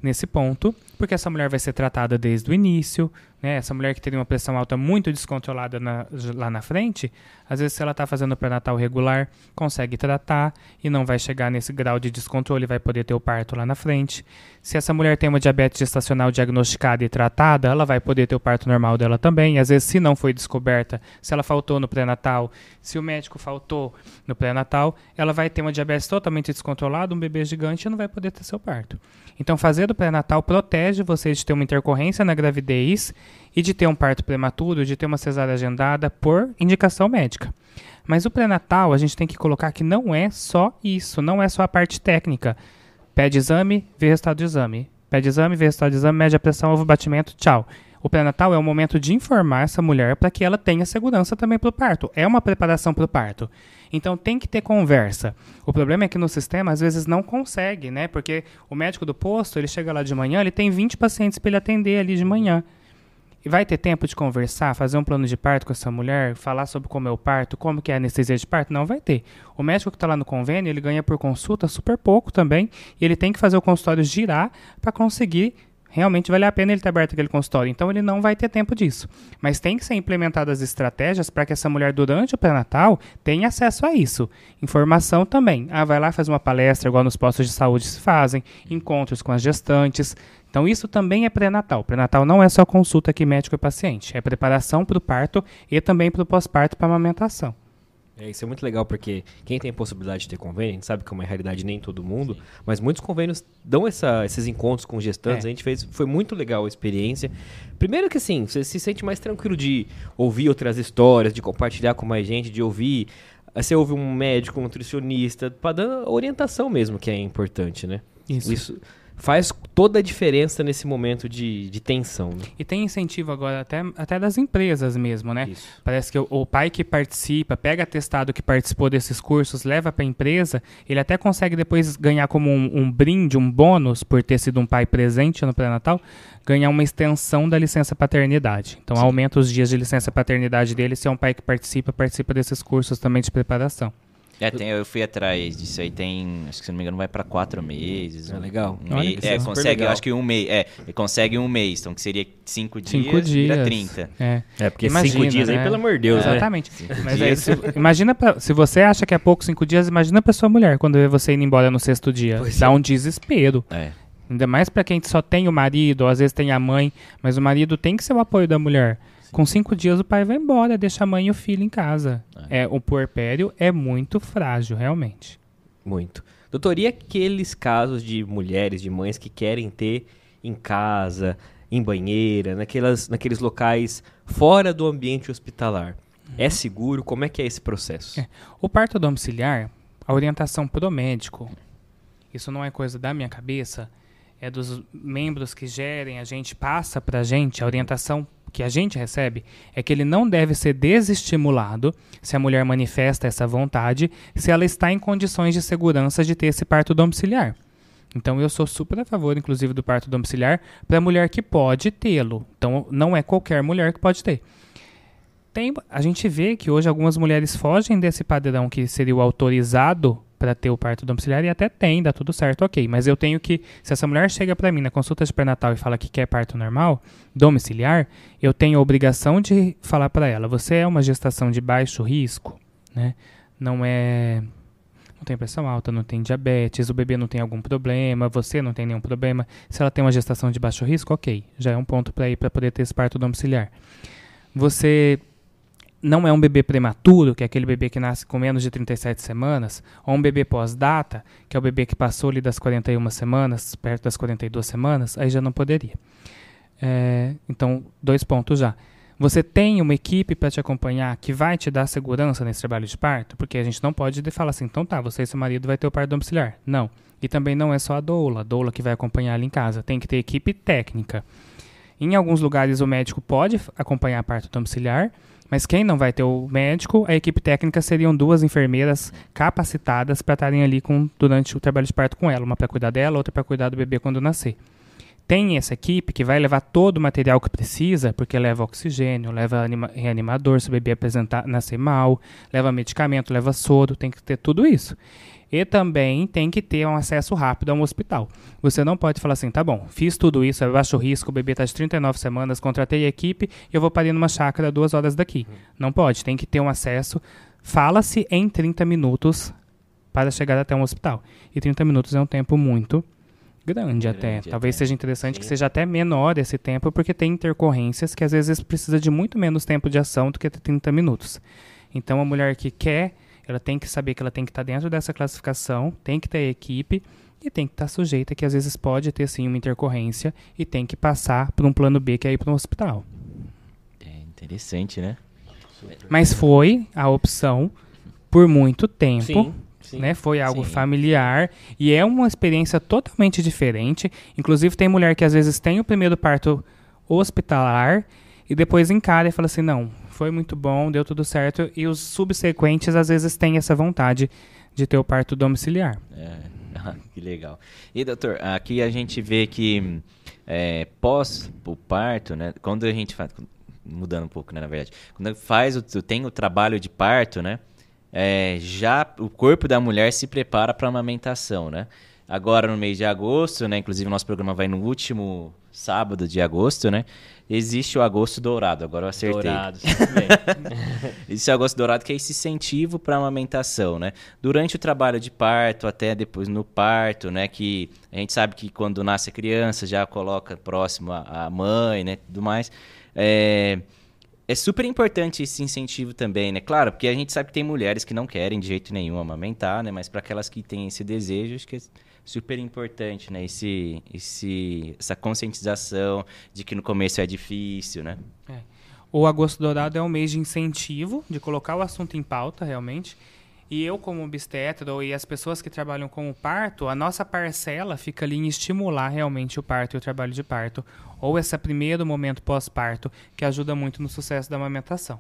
nesse ponto, porque essa mulher vai ser tratada desde o início, né? Essa mulher que teria uma pressão alta muito descontrolada na- lá na frente, às vezes se ela está fazendo o pré-natal regular, consegue tratar e não vai chegar nesse grau de descontrole, vai poder ter o parto lá na frente. Se essa mulher tem uma diabetes gestacional diagnosticada e tratada, ela vai poder ter o parto normal dela também. E às vezes, se não foi descoberta, se ela faltou no pré-natal, se o médico faltou no pré-natal, ela vai ter uma diabetes totalmente descontrolada, um bebê gigante e não vai poder ter seu parto. Então, fazer do pré-natal protege você de ter uma intercorrência na gravidez e de ter um parto prematuro, de ter uma cesárea agendada por indicação médica. Mas o pré-natal, a gente tem que colocar que não é só isso, não é só a parte técnica. Pede exame, vê resultado de exame. Pede exame, vê resultado de exame, mede a pressão, ouve o batimento, tchau. O pré-natal é o momento de informar essa mulher para que ela tenha segurança também para o parto. É uma preparação para o parto. Então tem que ter conversa. O problema é que no sistema às vezes não consegue, né? Porque o médico do posto, ele chega lá de manhã, ele tem 20 pacientes para ele atender ali de manhã. E vai ter tempo de conversar, fazer um plano de parto com essa mulher, falar sobre como é o parto, como que é a anestesia de parto? Não vai ter. O médico que está lá no convênio, ele ganha por consulta super pouco também, e ele tem que fazer o consultório girar para conseguir realmente valer a pena ele ter aberto aquele consultório. Então ele não vai ter tempo disso. Mas tem que ser implementadas estratégias para que essa mulher, durante o pré-natal, tenha acesso a isso. Informação também. Ah, vai lá, faz uma palestra, igual nos postos de saúde se fazem, encontros com as gestantes. Então isso também é pré-natal. Pré-natal não é só consulta aqui médico e paciente, é preparação para o parto e também para o pós-parto para amamentação. É, isso é muito legal porque quem tem possibilidade de ter convênio, a gente sabe que é uma realidade nem todo mundo, mas muitos convênios dão essa- esses encontros com gestantes. É. A gente fez, foi muito legal a experiência. Primeiro que assim, você se sente mais tranquilo de ouvir outras histórias, de compartilhar com mais gente, de ouvir. aí Você ouve um médico, um nutricionista, para dar orientação mesmo, que é importante, né? Isso. Isso faz toda a diferença nesse momento de, de tensão, né? E tem incentivo agora até, até das empresas mesmo, né? Isso. Parece que o, o pai que participa, pega atestado que participou desses cursos, leva para a empresa, ele até consegue depois ganhar como um, um brinde, um bônus, por ter sido um pai presente no pré-natal, ganhar uma extensão da licença paternidade. Então aumenta os dias de licença paternidade dele se é um pai que participa, participa desses cursos também de preparação. É, tem, eu fui atrás disso aí, tem, acho que se não me engano vai pra quatro meses. É legal. Um Olha é, consegue, acho que um mês, é, ele consegue um mês, então que seria cinco dias, Cinco vira dias. 30. É. É, porque Imagina, cinco dias aí, né? pelo amor de Deus, né? Exatamente. Mas aí, se, imagina pra, se você acha que é pouco cinco dias, imagina pra sua mulher quando vê você indo embora no sexto dia. Pois Dá é. um desespero. É. Ainda mais pra quem só tem o marido, ou às vezes tem a mãe, mas o marido tem que ser o apoio da mulher. Com cinco dias o pai vai embora, deixa a mãe e o filho em casa. É, o puerpério é muito frágil, realmente. Muito. Doutor, e aqueles casos de mulheres, de mães que querem ter em casa, em banheira, naquelas, naqueles locais fora do ambiente hospitalar? É seguro? Como é que é esse processo? É. O parto domiciliar, a orientação pro médico, isso não é coisa da minha cabeça, é dos membros que gerem, a gente passa pra gente, a orientação que a gente recebe é que ele não deve ser desestimulado se a mulher manifesta essa vontade, se ela está em condições de segurança de ter esse parto domiciliar. Então eu sou super a favor, inclusive, do parto domiciliar para a mulher que pode tê-lo. Então não é qualquer mulher que pode ter. Tem, a gente vê que hoje algumas mulheres fogem desse padrão que seria o autorizado para ter o parto domiciliar e até tem, dá tudo certo, ok. Mas eu tenho que, se essa mulher chega para mim na consulta de pré-natal e fala que quer parto normal, domiciliar, eu tenho a obrigação de falar para ela: você é uma gestação de baixo risco, né? Não é não tem pressão alta, não tem diabetes, o bebê não tem algum problema, você não tem nenhum problema. Se ela tem uma gestação de baixo risco, ok, já é um ponto para ir para poder ter esse parto domiciliar. Você não é um bebê prematuro, que é aquele bebê que nasce com menos de 37 semanas, ou um bebê pós-data, que é o bebê que passou ali das 41 semanas, perto das 42 semanas, aí já não poderia. É, então, dois pontos já. Você tem uma equipe para te acompanhar que vai te dar segurança nesse trabalho de parto? Porque a gente não pode falar assim, então tá, você e seu marido vai ter o parto domiciliar. Não. E também não é só a doula, a doula que vai acompanhar ali em casa. Tem que ter equipe técnica. Em alguns lugares o médico pode acompanhar parto domiciliar, mas quem não vai ter o médico, a equipe técnica seriam duas enfermeiras capacitadas para estarem ali com, durante o trabalho de parto com ela, uma para cuidar dela, outra para cuidar do bebê quando nascer. Tem essa equipe que vai levar todo o material que precisa, porque leva oxigênio, leva reanimador se o bebê apresentar, nascer mal, leva medicamento, leva soro, tem que ter tudo isso. E também tem que ter um acesso rápido a um hospital. Você não pode falar assim, tá bom, fiz tudo isso, é baixo risco, o bebê está de 39 semanas, contratei a equipe e eu vou parir numa chácara duas horas daqui. Não pode, tem que ter um acesso. Fala-se em 30 minutos para chegar até um hospital. E 30 minutos é um tempo muito grande, grande até. até. Talvez seja interessante Sim. que seja até menor esse tempo, porque tem intercorrências que às vezes precisa de muito menos tempo de ação do que 30 minutos. Então a mulher que quer ela tem que saber que ela tem que estar tá dentro dessa classificação, tem que ter equipe e tem que estar tá sujeita que às vezes pode ter sim uma intercorrência e tem que passar para um plano B que é ir para um hospital. É interessante, né? Mas foi a opção por muito tempo. Sim. Sim, né? Foi algo sim. familiar e é uma experiência totalmente diferente. Inclusive tem mulher que às vezes tem o primeiro parto hospitalar e depois encara e fala assim, não, foi muito bom, deu tudo certo. E os subsequentes, às vezes, têm essa vontade de ter o parto domiciliar. É, que legal. E, doutor, aqui a gente vê que é, pós o parto, né? Quando a gente faz. Mudando um pouco, né, na verdade. Quando faz o, tem o trabalho de parto, né? É, já o corpo da mulher se prepara para a amamentação, né? Agora no mês de agosto, né? Inclusive o nosso programa vai no último sábado de agosto, né? Existe o agosto dourado, agora eu acertei. Dourado, Existe o agosto dourado que é esse incentivo para amamentação, né? Durante o trabalho de parto, até depois no parto, né? Que a gente sabe que quando nasce a criança já coloca próximo à mãe, né? Tudo mais. É, é super importante esse incentivo também, né? Claro, porque a gente sabe que tem mulheres que não querem de jeito nenhum amamentar, né? Mas para aquelas que têm esse desejo, acho que super importante, né? Esse, esse, essa conscientização de que no começo é difícil, né? É. O Agosto Dourado é um mês de incentivo, de colocar o assunto em pauta, realmente. E eu, como obstetra, e as pessoas que trabalham com o parto, a nossa parcela fica ali em estimular realmente o parto e o trabalho de parto. Ou esse primeiro momento pós-parto, que ajuda muito no sucesso da amamentação.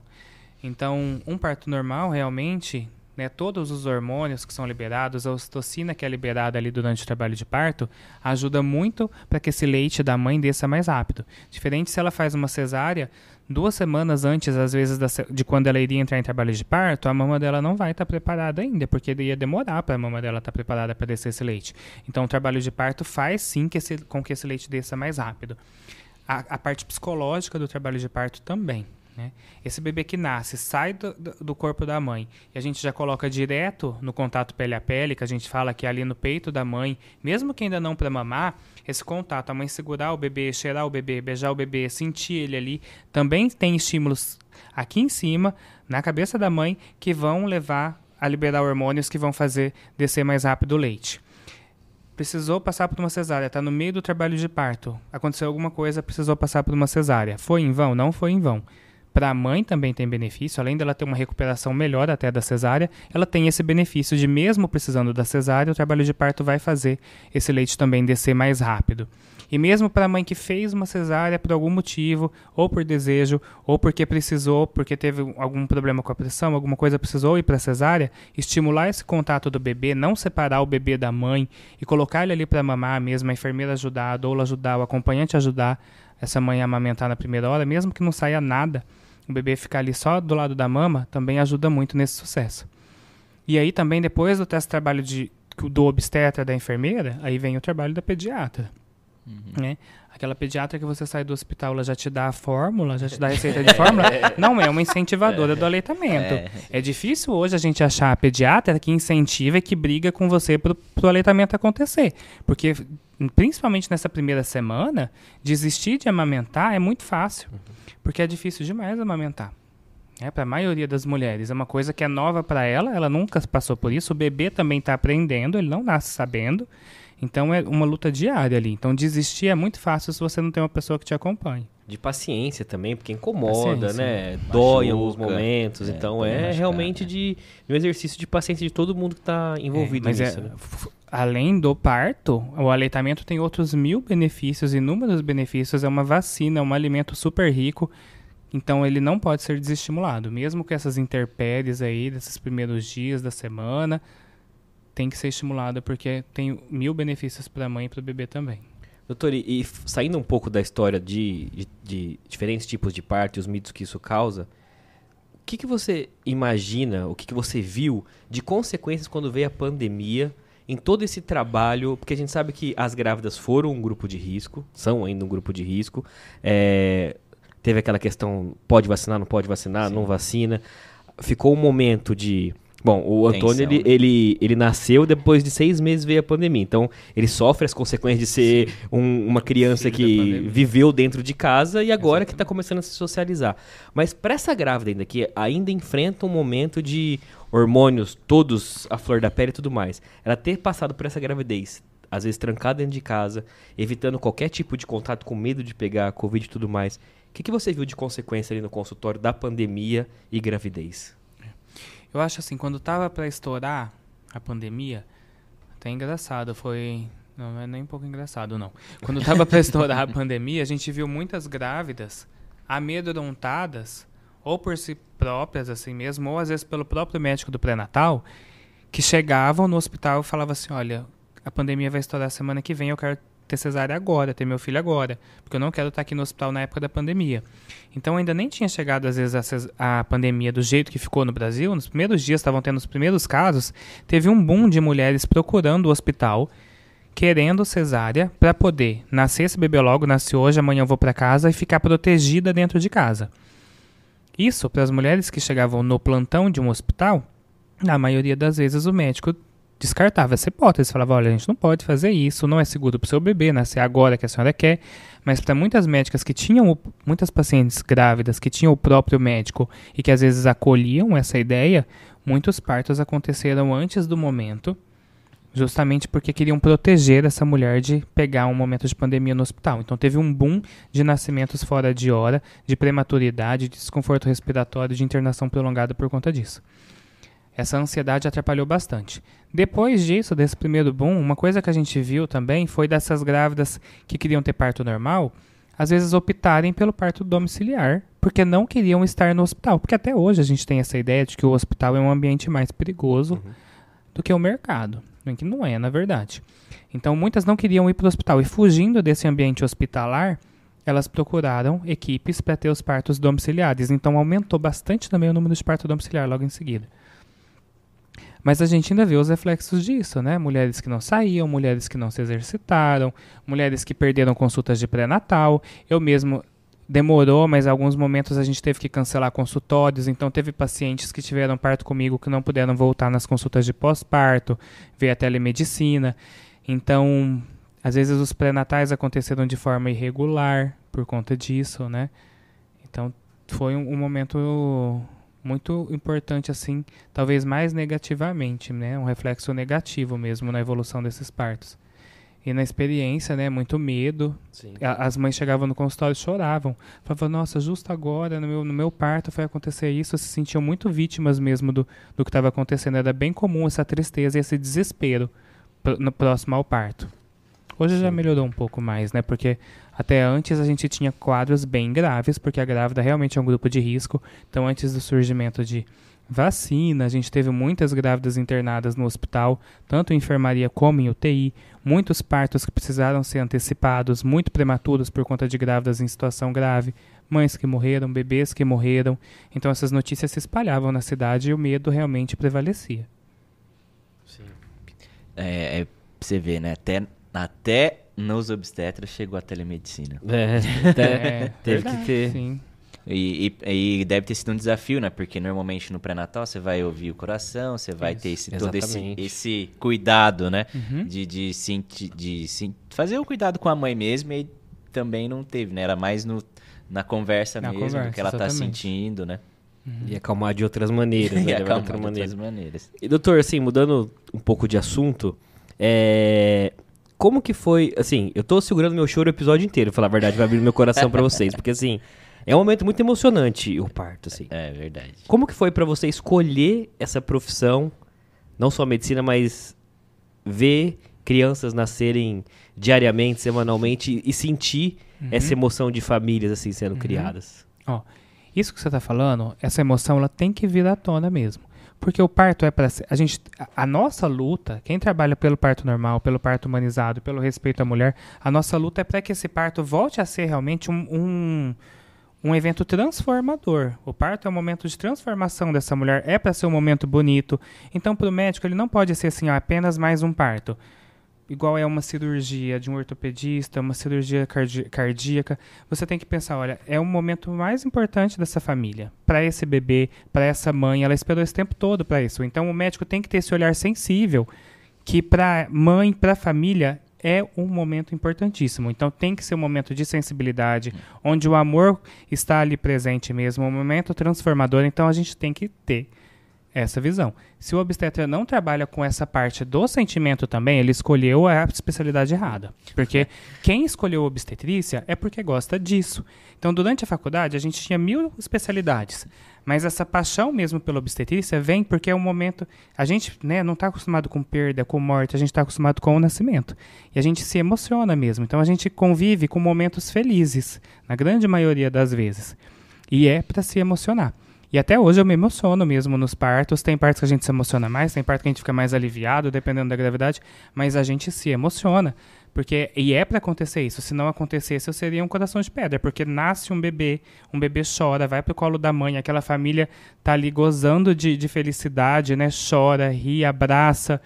Então, um parto normal, realmente, né, todos os hormônios que são liberados, a ocitocina que é liberada ali durante o trabalho de parto, ajuda muito para que esse leite da mãe desça mais rápido. Diferente se ela faz uma cesárea, duas semanas antes, às vezes, da, de quando ela iria entrar em trabalho de parto, a mama dela não vai estar tá preparada ainda, porque ia demorar para a mama dela estar tá preparada para descer esse leite. Então, o trabalho de parto faz sim que esse, com que esse leite desça mais rápido. A, a parte psicológica do trabalho de parto também. Né? Esse bebê que nasce, sai do, do, corpo da mãe e a gente já coloca direto no contato pele a pele, que a gente fala que é ali no peito da mãe, mesmo que ainda não para mamar, esse contato, a mãe segurar o bebê, cheirar o bebê, beijar o bebê, sentir ele ali, também tem estímulos aqui em cima, na cabeça da mãe, que vão levar a liberar hormônios que vão fazer descer mais rápido o leite precisou passar por uma cesárea, está no meio do trabalho de parto, aconteceu alguma coisa, precisou passar por uma cesárea. Foi em vão? Não foi em vão. Para a mãe também tem benefício, além dela ter uma recuperação melhor até da cesárea, ela tem esse benefício de mesmo precisando da cesárea, o trabalho de parto vai fazer esse leite também descer mais rápido. E mesmo para a mãe que fez uma cesárea por algum motivo, ou por desejo, ou porque precisou, porque teve algum problema com a pressão, alguma coisa precisou ir para a cesárea, estimular esse contato do bebê, não separar o bebê da mãe e colocar ele ali para mamar mesmo, a enfermeira ajudar, a doula ajudar, o acompanhante ajudar essa mãe a amamentar na primeira hora, mesmo que não saia nada, o bebê ficar ali só do lado da mama também ajuda muito nesse sucesso. E aí também, depois do teste de trabalho de, do obstetra da enfermeira, aí vem o trabalho da pediatra. Uhum. Né? Aquela pediatra que você sai do hospital, ela já te dá a fórmula, já te dá a receita de fórmula. Não é uma incentivadora do aleitamento. É. é difícil hoje a gente achar a pediatra que incentiva e que briga com você para o aleitamento acontecer. Porque, principalmente nessa primeira semana, desistir de amamentar é muito fácil. Porque é difícil demais amamentar. É, para a maioria das mulheres. É uma coisa que é nova para ela, ela nunca passou por isso. O bebê também está aprendendo, ele não nasce sabendo. Então é uma luta diária ali. Então desistir é muito fácil se você não tem uma pessoa que te acompanhe. De paciência também, porque incomoda, paciência. né? Machuca, Dói em alguns momentos. É, então é machucar, realmente né? de um exercício de paciência de todo mundo que está envolvido é, nisso. É, né? Além do parto, o aleitamento tem outros mil benefícios, inúmeros benefícios. É uma vacina, é um alimento super rico. Então ele não pode ser desestimulado, mesmo com essas interpéries aí desses primeiros dias da semana tem que ser estimulada porque tem mil benefícios para a mãe e para o bebê também. Doutor, e, e, saindo um pouco da história de, de, de, diferentes tipos de parto e os mitos que isso causa, o que, que você imagina, o que, que você viu de consequências quando veio a pandemia em todo esse trabalho? Porque a gente sabe que as grávidas foram um grupo de risco, são ainda um grupo de risco. É, teve aquela questão, pode vacinar, não pode vacinar, Sim. não vacina. Ficou um momento de Bom, o Antônio, ele, né? ele, ele nasceu depois de seis meses veio a pandemia. Então, ele sofre as consequências de ser um, uma criança que viveu dentro de casa e agora Exatamente. que está começando a se socializar. Mas para essa grávida ainda, que ainda enfrenta um momento de hormônios todos à flor da pele e tudo mais, ela ter passado por essa gravidez, às vezes trancada dentro de casa, evitando qualquer tipo de contato, com medo de pegar a Covid e tudo mais, o que, que você viu de consequência ali no consultório da pandemia e gravidez? Eu acho assim, quando tava para estourar a pandemia, até engraçado, foi. Não é nem um pouco engraçado, não. Quando tava para estourar a pandemia, a gente viu muitas grávidas amedrontadas, ou por si próprias, assim mesmo, ou às vezes pelo próprio médico do pré-natal, que chegavam no hospital e falavam assim: olha, a pandemia vai estourar semana que vem, eu quero ter cesárea agora, ter meu filho agora, porque eu não quero estar aqui no hospital na época da pandemia. Então ainda nem tinha chegado às vezes a, a pandemia do jeito que ficou no Brasil. Nos primeiros dias estavam tendo os primeiros casos, teve um boom de mulheres procurando o hospital, querendo cesárea para poder nascer esse bebê logo, nasce hoje, amanhã eu vou para casa e ficar protegida dentro de casa. Isso para as mulheres que chegavam no plantão de um hospital, na maioria das vezes o médico descartava essa hipótese. Falava, olha, a gente não pode fazer isso, não é seguro para o seu bebê nascer agora que a senhora quer. Mas para muitas médicas que tinham, muitas pacientes grávidas que tinham o próprio médico e que às vezes acolhiam essa ideia, muitos partos aconteceram antes do momento, justamente porque queriam proteger essa mulher de pegar um momento de pandemia no hospital. Então teve um boom de nascimentos fora de hora, de prematuridade, de desconforto respiratório, de internação prolongada por conta disso. Essa ansiedade atrapalhou bastante. Depois disso, desse primeiro boom, uma coisa que a gente viu também foi dessas grávidas que queriam ter parto normal, às vezes optarem pelo parto domiciliar, porque não queriam estar no hospital. Porque até hoje a gente tem essa ideia de que o hospital é um ambiente mais perigoso uhum. do que o mercado. Que não é, na verdade. Então, muitas não queriam ir para o hospital. E fugindo desse ambiente hospitalar, elas procuraram equipes para ter os partos domiciliares. Então, aumentou bastante também o número de parto domiciliar logo em seguida. Mas a gente ainda vê os reflexos disso, né? Mulheres que não saíam, mulheres que não se exercitaram, mulheres que perderam consultas de pré-natal. Eu mesmo demorou, mas alguns momentos a gente teve que cancelar consultórios, então teve pacientes que tiveram parto comigo que não puderam voltar nas consultas de pós-parto, veio a telemedicina. Então, às vezes os pré-natais aconteceram de forma irregular por conta disso, né? Então, foi um, um momento muito importante assim, talvez mais negativamente, né, um reflexo negativo mesmo na evolução desses partos. E na experiência, né, muito medo. As mães chegavam no consultório e choravam. Falavam, nossa, justo agora, no meu, no meu parto foi acontecer isso. Se sentiam muito vítimas mesmo do, do que estava acontecendo. Era bem comum essa tristeza e esse desespero no próximo ao parto. Hoje Sim. já melhorou um pouco mais, né? Porque até antes a gente tinha quadros bem graves, porque a grávida realmente é um grupo de risco. Então, antes do surgimento de vacina, a gente teve muitas grávidas internadas no hospital, tanto em enfermaria como em UTI, muitos partos que precisaram ser antecipados, muito prematuros por conta de grávidas em situação grave, mães que morreram, bebês que morreram. Então essas notícias se espalhavam na cidade e o medo realmente prevalecia. É, é, pra você ver, né? Até, até nos obstetras chegou a telemedicina. É, até É, teve verdade, que ter. Sim. E, e- e deve ter sido um desafio, né? Porque normalmente no pré-natal você vai ouvir o coração, você vai ter esse, todo esse, esse cuidado, né? Uhum. De, de, senti- de, sen- fazer o cuidado com a mãe mesmo e também não teve, né? Era mais no, na conversa Na mesmo, do conversa, que ela tá exatamente. sentindo, né? E acalmar de outras maneiras. né? E Levar de acalmar outras de maneiras. outras maneiras. E, doutor, assim, mudando um pouco de assunto, é... como que foi, assim, eu tô segurando meu choro o episódio inteiro, falar a verdade, vai abrir meu coração pra vocês, porque, assim, é um momento muito emocionante o parto, assim. É verdade. Como que foi pra você escolher essa profissão, não só a medicina, mas ver crianças nascerem diariamente, semanalmente, e sentir essa emoção de famílias, assim, sendo criadas? Ó, isso que você está falando, essa emoção, ela tem que vir à tona mesmo. Porque o parto é para a gente, a, nossa luta, quem trabalha pelo parto normal, pelo parto humanizado, pelo respeito à mulher, a nossa luta é para que esse parto volte a ser realmente um, um, um evento transformador. O parto é um momento de transformação dessa mulher, é para ser um momento bonito. Então, para o médico, ele não pode ser assim, ó, apenas mais um parto igual é uma cirurgia de um ortopedista, uma cirurgia cardíaca, você tem que pensar, olha, é o momento mais importante dessa família, para esse bebê, para essa mãe, ela esperou esse tempo todo para isso. Então o médico tem que ter esse olhar sensível que para mãe, para família é um momento importantíssimo. Então tem que ser um momento de sensibilidade, onde o amor está ali presente mesmo, um momento transformador. Então a gente tem que ter essa visão. Se o obstetra não trabalha com essa parte do sentimento também, ele escolheu a especialidade errada. Porque quem escolheu obstetrícia é porque gosta disso. Então, durante a faculdade, a gente tinha mil especialidades. Mas essa paixão mesmo pela obstetrícia vem porque é um momento. A gente né, não está acostumado com perda, com morte, a gente está acostumado com o nascimento. E a gente se emociona mesmo. Então, a gente convive com momentos felizes, na grande maioria das vezes. E é para se emocionar. E até hoje eu me emociono mesmo nos partos. Tem partes que a gente se emociona mais, tem partes que a gente fica mais aliviado, dependendo da gravidade, mas a gente se emociona. Porque, e é para acontecer isso. Se não acontecesse, eu seria um coração de pedra. Porque nasce um bebê, um bebê chora, vai pro colo da mãe, aquela família tá ali gozando de, de felicidade, né? Chora, ri, abraça,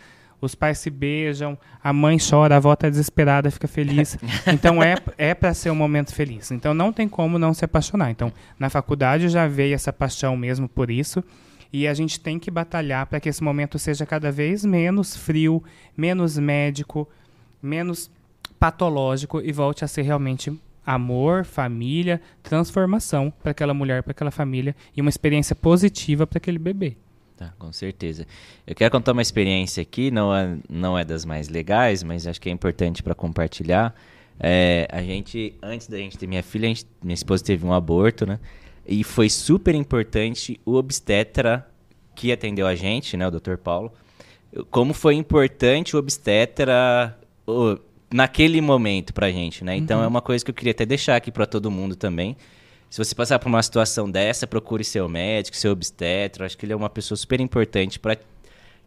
os pais se beijam, a mãe chora, a avó tá desesperada, fica feliz. Então é, é para ser um momento feliz. Então não tem como não se apaixonar. Então, na faculdade já veio essa paixão mesmo por isso. E a gente tem que batalhar para que esse momento seja cada vez menos frio, menos médico, menos patológico e volte a ser realmente amor, família, transformação para aquela mulher, para aquela família e uma experiência positiva para aquele bebê. Tá, com certeza. Eu quero contar uma experiência aqui, não é, não é das mais legais, mas acho que é importante para compartilhar. É, a gente, antes da gente ter minha filha, gente- minha esposa teve um aborto, né? E foi super importante o obstetra que atendeu a gente, né, o Dr. Paulo. Como foi importante o obstetra o- naquele momento pra gente, né? Então é uma coisa que eu queria até deixar aqui para todo mundo também. Se você passar por uma situação dessa, procure seu médico, seu obstetra. Acho que ele é uma pessoa super importante para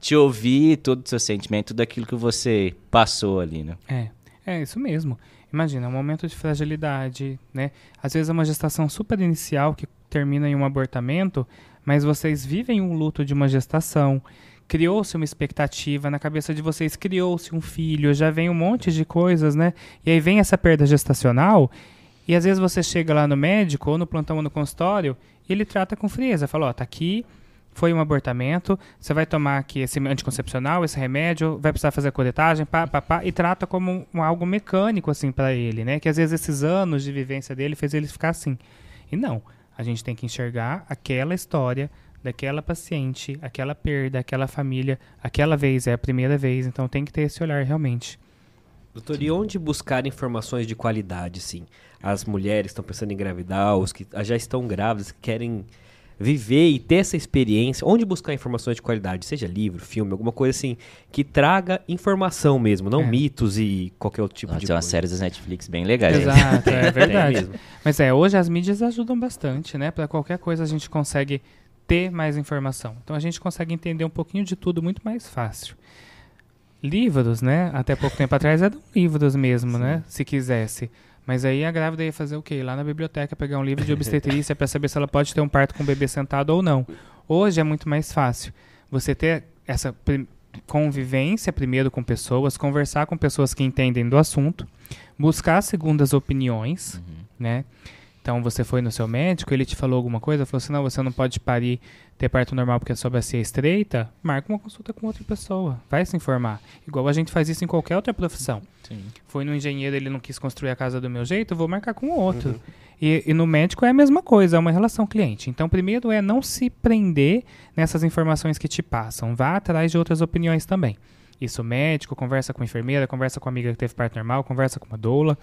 te ouvir todo o seu sentimento, tudo aquilo que você passou ali, né? É, é isso mesmo. Imagina, é um momento de fragilidade, né? Às vezes é uma gestação super inicial que termina em um abortamento, mas vocês vivem um luto de uma gestação. Criou-se uma expectativa na cabeça de vocês, criou-se um filho, já vem um monte de coisas, né? E aí vem essa perda gestacional, e às vezes você chega lá no médico ou no plantão ou no consultório, e ele trata com frieza, fala, ó, tá aqui, foi um abortamento, você vai tomar aqui esse anticoncepcional, esse remédio, vai precisar fazer a coletagem, pá, pá, pá, e trata como um, algo mecânico, assim, para ele, né? Que às vezes esses anos de vivência dele fez ele ficar assim. E não, a gente tem que enxergar aquela história daquela paciente, aquela perda, aquela família, aquela vez, é a primeira vez, então tem que ter esse olhar realmente. Doutor, e onde buscar informações de qualidade, sim? As mulheres que estão pensando em engravidar, os que já estão grávidas, que querem viver e ter essa experiência, onde buscar informações de qualidade, seja livro, filme, alguma coisa assim, que traga informação mesmo, não É. mitos e qualquer outro tipo Nossa, de tem umas coisa. séries das Netflix bem legais. Exato, é Tem verdade. mesmo. Mas é, hoje as mídias ajudam bastante, né? Para qualquer coisa a gente consegue ter mais informação. Então a gente consegue entender um pouquinho de tudo muito mais fácil. Livros, né? Até pouco tempo atrás eram livros mesmo, né? Se quisesse. Mas aí a grávida ia fazer o quê? Ir lá na biblioteca pegar um livro de obstetrícia para saber se ela pode ter um parto com o bebê sentado ou não. Hoje é muito mais fácil. Você ter essa convivência primeiro com pessoas, conversar com pessoas que entendem do assunto, buscar segundas opiniões, Uhum. né? Então você foi no seu médico, ele te falou alguma coisa, falou assim, não, você não pode parir, ter parto normal porque a sua bacia é estreita, marca uma consulta com outra pessoa, vai se informar. Igual a gente faz isso em qualquer outra profissão. Sim. Foi no engenheiro, ele não quis construir a casa do meu jeito, vou marcar com outro. E, e no médico é a mesma coisa, é uma relação cliente. Então, primeiro é não se prender nessas informações que te passam. Vá atrás de outras opiniões também. Isso, médico, conversa com a enfermeira, conversa com a amiga que teve parto normal, conversa com uma doula.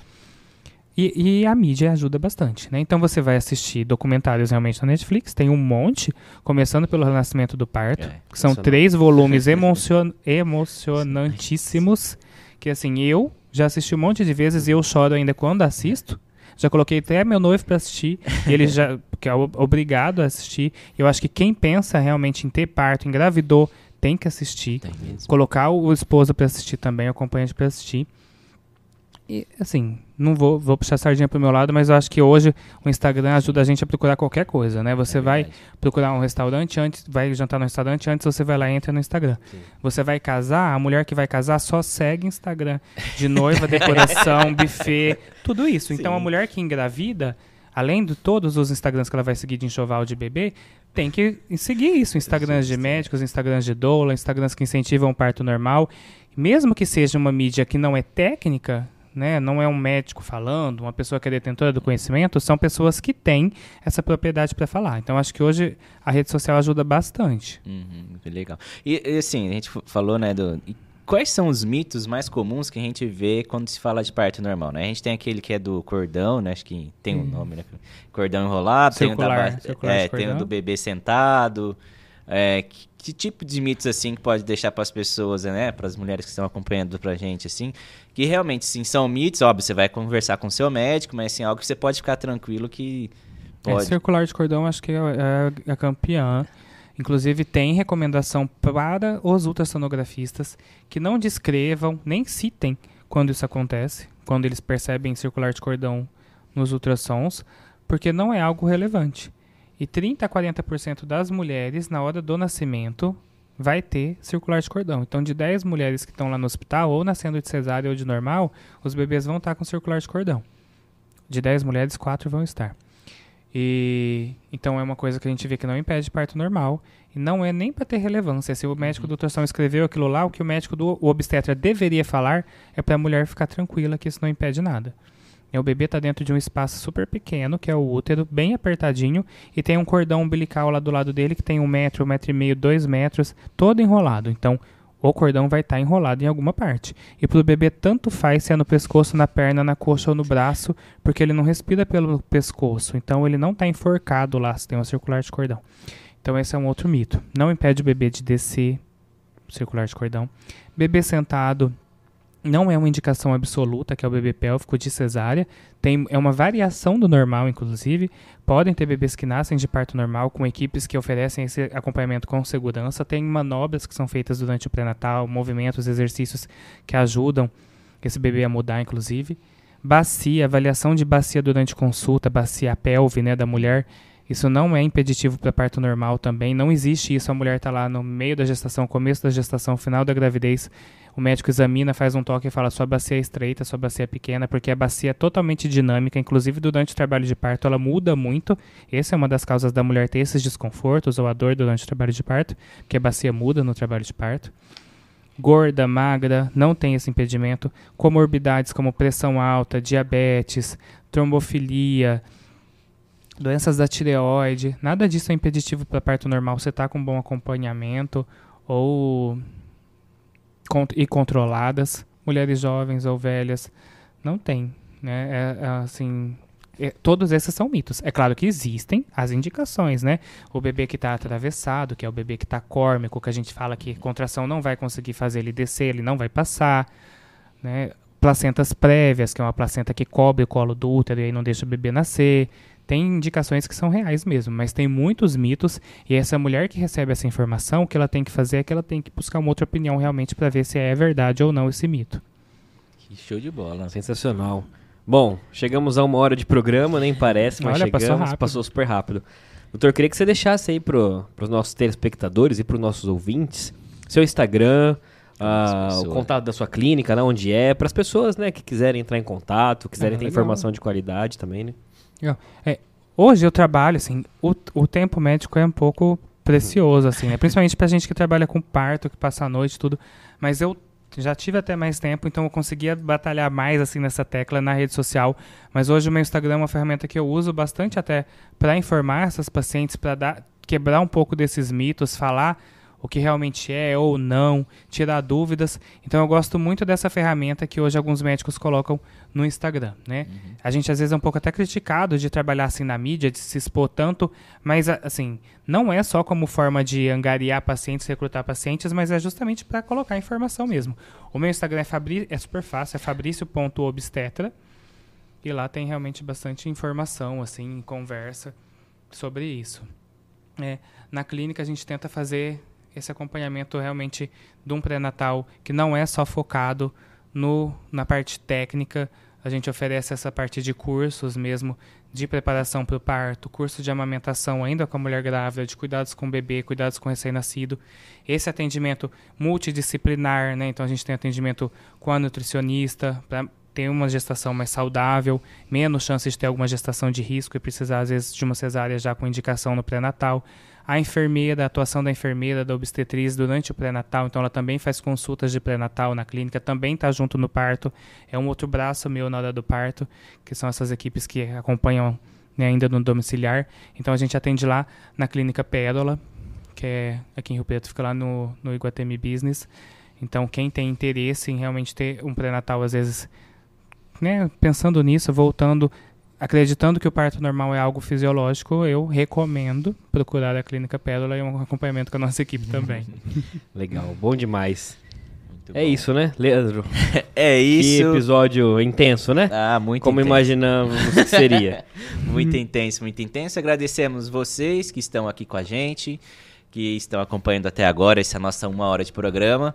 E, e a mídia ajuda bastante, né? Então você vai assistir documentários realmente na Netflix, tem um monte, começando pelo Renascimento do Parto, É, que são três volumes emocion emocionantíssimos, que assim, eu já assisti um monte de vezes e eu choro ainda quando assisto. Já coloquei até meu noivo para assistir, ele já que é obrigado a assistir. Eu acho que quem pensa realmente em ter parto, engravidou, tem que assistir. Tem. Colocar o esposo para assistir também, o acompanhante para assistir. E, assim, não vou, vou puxar a sardinha pro meu lado, mas eu acho que hoje o Instagram ajuda a gente a procurar qualquer coisa, né? Você É vai procurar um restaurante antes, vai jantar no restaurante antes, você vai lá e entra no Instagram. Sim. Você vai casar, a mulher que vai casar só segue Instagram. De noiva, decoração, buffet, tudo isso. Então a Sim. mulher que engravida, além de todos os Instagrams que ela vai seguir de enxoval de bebê, tem que seguir isso. Instagrams de médicos, Instagrams de doula, Instagrams que incentivam o parto normal. Mesmo que seja uma mídia que não é técnica, né, não é um médico falando, uma pessoa que é detentora do conhecimento, são pessoas que têm essa propriedade para falar. Então acho que hoje a rede social ajuda bastante. Uhum, que legal. E, e, assim, a gente falou, né, do... Quais são os mitos mais comuns que a gente vê quando se fala de parto normal, né? A gente tem aquele que é do cordão, né? Acho que tem um Hum. nome, né? Cordão enrolado, tem o, da, Circular, circular é, tem o do bebê sentado. É, que, que tipo de mitos, assim, que pode deixar para as pessoas, né? Para as mulheres que estão acompanhando pra gente, assim, que realmente, sim, são mitos. Óbvio, você vai conversar com o seu médico, mas, assim, algo que você pode ficar tranquilo que É, pode. circular de cordão acho que é, é a campeã. Inclusive tem recomendação para os ultrassonografistas que não descrevam, nem citem quando isso acontece, quando eles percebem circular de cordão nos ultrassons, porque não é algo relevante. E 30 a 40% das mulheres na hora do nascimento vai ter circular de cordão. Então, de 10 mulheres que estão lá no hospital, ou nascendo de cesárea ou de normal, os bebês vão estar com circular de cordão. De 10 mulheres, 4 vão estar. E então é uma coisa que a gente vê que não impede parto normal e não é nem para ter relevância. Se o médico do ultrassom escreveu aquilo lá, o que o médico do o obstetra deveria falar é para a mulher ficar tranquila que isso não impede nada. E o bebê está dentro de um espaço super pequeno, que é o útero, bem apertadinho, e tem um cordão umbilical lá do lado dele que tem um metro, um metro e meio, dois metros, todo enrolado. Então, o cordão vai estar enrolado em alguma parte. E para o bebê, tanto faz se é no pescoço, na perna, na coxa ou no braço, porque ele não respira pelo pescoço. Então, ele não está enforcado lá se tem uma circular de cordão. Então, esse é um outro mito. Não impede o bebê de descer circular de cordão. Bebê sentado não é uma indicação absoluta, que é o bebê pélvico de cesárea. Tem, é uma variação do normal, inclusive. Podem ter bebês que nascem de parto normal, com equipes que oferecem esse acompanhamento com segurança. Tem manobras que são feitas durante o pré-natal, movimentos, exercícios que ajudam esse bebê a mudar, inclusive. Bacia, avaliação de bacia durante consulta, bacia pelve né, da mulher. Isso não é impeditivo para parto normal também. Não existe isso. A mulher está lá no meio da gestação, começo da gestação, final da gravidez. O médico examina, faz um toque e fala: sua bacia é estreita, sua bacia é pequena, porque a bacia é totalmente dinâmica. Inclusive, durante o trabalho de parto, ela muda muito. Essa é uma das causas da mulher ter esses desconfortos ou a dor durante o trabalho de parto, porque a bacia muda no trabalho de parto. Gorda, magra, não tem esse impedimento. Comorbidades como pressão alta, diabetes, trombofilia, doenças da tireoide, nada disso é impeditivo para parto normal. Você está com bom acompanhamento ou e controladas, mulheres jovens ou velhas, não tem, né? É, é, assim, é, todos esses são mitos. É claro que existem as indicações, né? O bebê que está atravessado, que é o bebê que está córmico, que a gente fala que contração não vai conseguir fazer ele descer, ele não vai passar, né? Placentas prévias, que é uma placenta que cobre o colo do útero e aí não deixa o bebê nascer. Tem indicações que são reais mesmo, mas tem muitos mitos e essa mulher que recebe essa informação, o que ela tem que fazer é que ela tem que buscar uma outra opinião realmente para ver se é verdade ou não esse mito. Que show de bola. Sensacional. Bom, chegamos a uma hora de programa, nem parece, mas Olha, passou chegamos, rápido. passou super rápido. Doutor, queria que você deixasse aí para os nossos telespectadores e para os nossos ouvintes seu Instagram, ah, o contato da sua clínica, né, onde é, para as pessoas, né, que quiserem entrar em contato, quiserem Ah, ter legal. informação de qualidade também, né? Legal. É, hoje eu trabalho, assim, o, o tempo médico é um pouco precioso, assim, né? Principalmente pra gente que trabalha com parto, que passa a noite e tudo. Mas eu já tive até mais tempo, então eu conseguia batalhar mais, assim, nessa tecla na rede social. Mas hoje o meu Instagram é uma ferramenta que eu uso bastante até para informar essas pacientes, para dar quebrar um pouco desses mitos, falar o que realmente é ou não, tirar dúvidas. Então eu gosto muito dessa ferramenta que hoje alguns médicos colocam no Instagram, né? A gente às vezes é um pouco até criticado de trabalhar assim na mídia, de se expor tanto, mas assim, não é só como forma de angariar pacientes, recrutar pacientes, mas é justamente para colocar informação mesmo. O meu Instagram é, Fabri é super fácil, é fabrício.obstetra. E lá tem realmente bastante informação, assim, conversa sobre isso. É, na clínica a gente tenta fazer esse acompanhamento realmente de um pré-natal que não é só focado no, na parte técnica. A gente oferece essa parte de cursos mesmo de preparação para o parto, curso de amamentação ainda com a mulher grávida, de cuidados com o bebê, cuidados com o recém-nascido. Esse atendimento multidisciplinar, né? Então a gente tem atendimento com a nutricionista para ter uma gestação mais saudável, menos chances de ter alguma gestação de risco e precisar às vezes de uma cesárea já com indicação no pré-natal. A enfermeira, a atuação da enfermeira, da obstetriz durante o pré-natal, então ela também faz consultas de pré-natal na clínica, também está junto no parto. É um outro braço meu na hora do parto, que são essas equipes que acompanham né, ainda no domiciliar. Então a gente atende lá na clínica Pérola, que é aqui em Rio Preto, fica lá no, no Iguatemi Business. Então quem tem interesse em realmente ter um pré-natal, às vezes, né, pensando nisso, voltando acreditando que o parto normal é algo fisiológico, eu recomendo procurar a Clínica Pérola e um acompanhamento com a nossa equipe também. Legal, bom demais. Muito É bom. isso, né, Leandro? É Que isso. episódio intenso, né? Ah, muito Como intenso. imaginamos que seria. Muito intenso, muito intenso. Agradecemos vocês que estão aqui com a gente, que estão acompanhando até agora essa nossa uma hora de programa.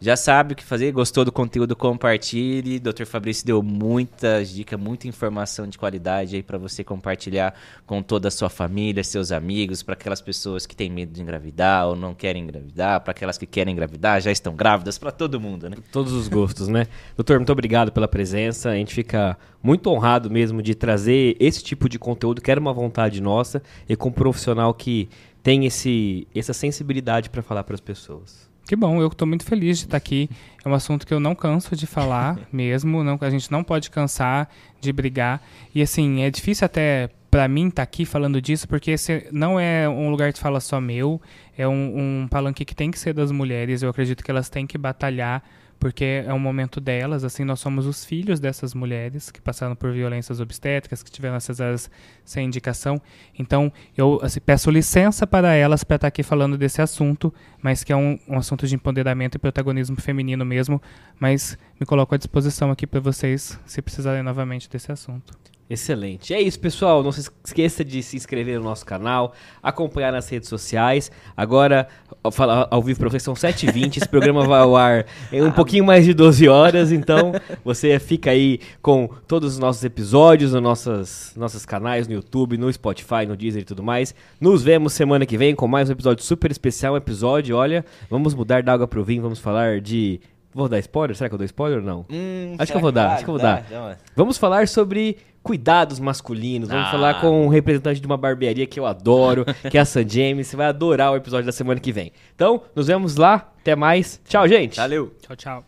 Já sabe o que fazer, gostou do conteúdo, compartilhe. Dr. Fabrício deu muitas dicas, muita informação de qualidade aí para você compartilhar com toda a sua família, seus amigos, para aquelas pessoas que têm medo de engravidar ou não querem engravidar, para aquelas que querem engravidar, já estão grávidas, para todo mundo, né? Todos os gostos, né? Doutor, muito obrigado pela presença. A gente fica muito honrado mesmo de trazer esse tipo de conteúdo, que era uma vontade nossa, e com um profissional que tem esse, essa sensibilidade para falar para as pessoas. Que bom, eu estou muito feliz de estar aqui. É um assunto que eu não canso de falar mesmo, não, a gente não pode cansar de brigar. E assim, é difícil até para mim estar aqui falando disso, porque esse não é um lugar de fala só meu, é um, um palanque que tem que ser das mulheres. Eu acredito que elas têm que batalhar, porque é um momento delas. Assim, nós somos os filhos dessas mulheres que passaram por violências obstétricas, que tiveram essas áreas sem indicação. Então, eu assim, peço licença para elas para estar aqui falando desse assunto, mas que é um, um assunto de empoderamento e protagonismo feminino mesmo. Mas me coloco à disposição aqui para vocês, se precisarem novamente desse assunto. Excelente. É isso, pessoal. Não se esqueça de se inscrever no nosso canal, acompanhar nas redes sociais. Agora, ao falar ao vivo para vocês, são 7h20. Esse programa vai ao ar em um pouquinho mais de 12 horas. Então, você fica aí com todos os nossos episódios nos nossos, nossos canais, no YouTube, no Spotify, no Deezer e tudo mais. Nos vemos semana que vem com mais um episódio super especial. Um episódio, olha, vamos mudar da água pro vinho, vamos falar de. Vou dar spoiler? Será que eu dou spoiler ou não? Hum, Acho que eu vou dar, acho que eu vou dar. Vamos falar sobre cuidados masculinos. Vamos Ah. falar com um representante de uma barbearia que eu adoro, que é a San James. Você vai adorar o episódio da semana que vem. Então, nos vemos lá. Até mais. Tchau, gente. Valeu. Tchau, tchau.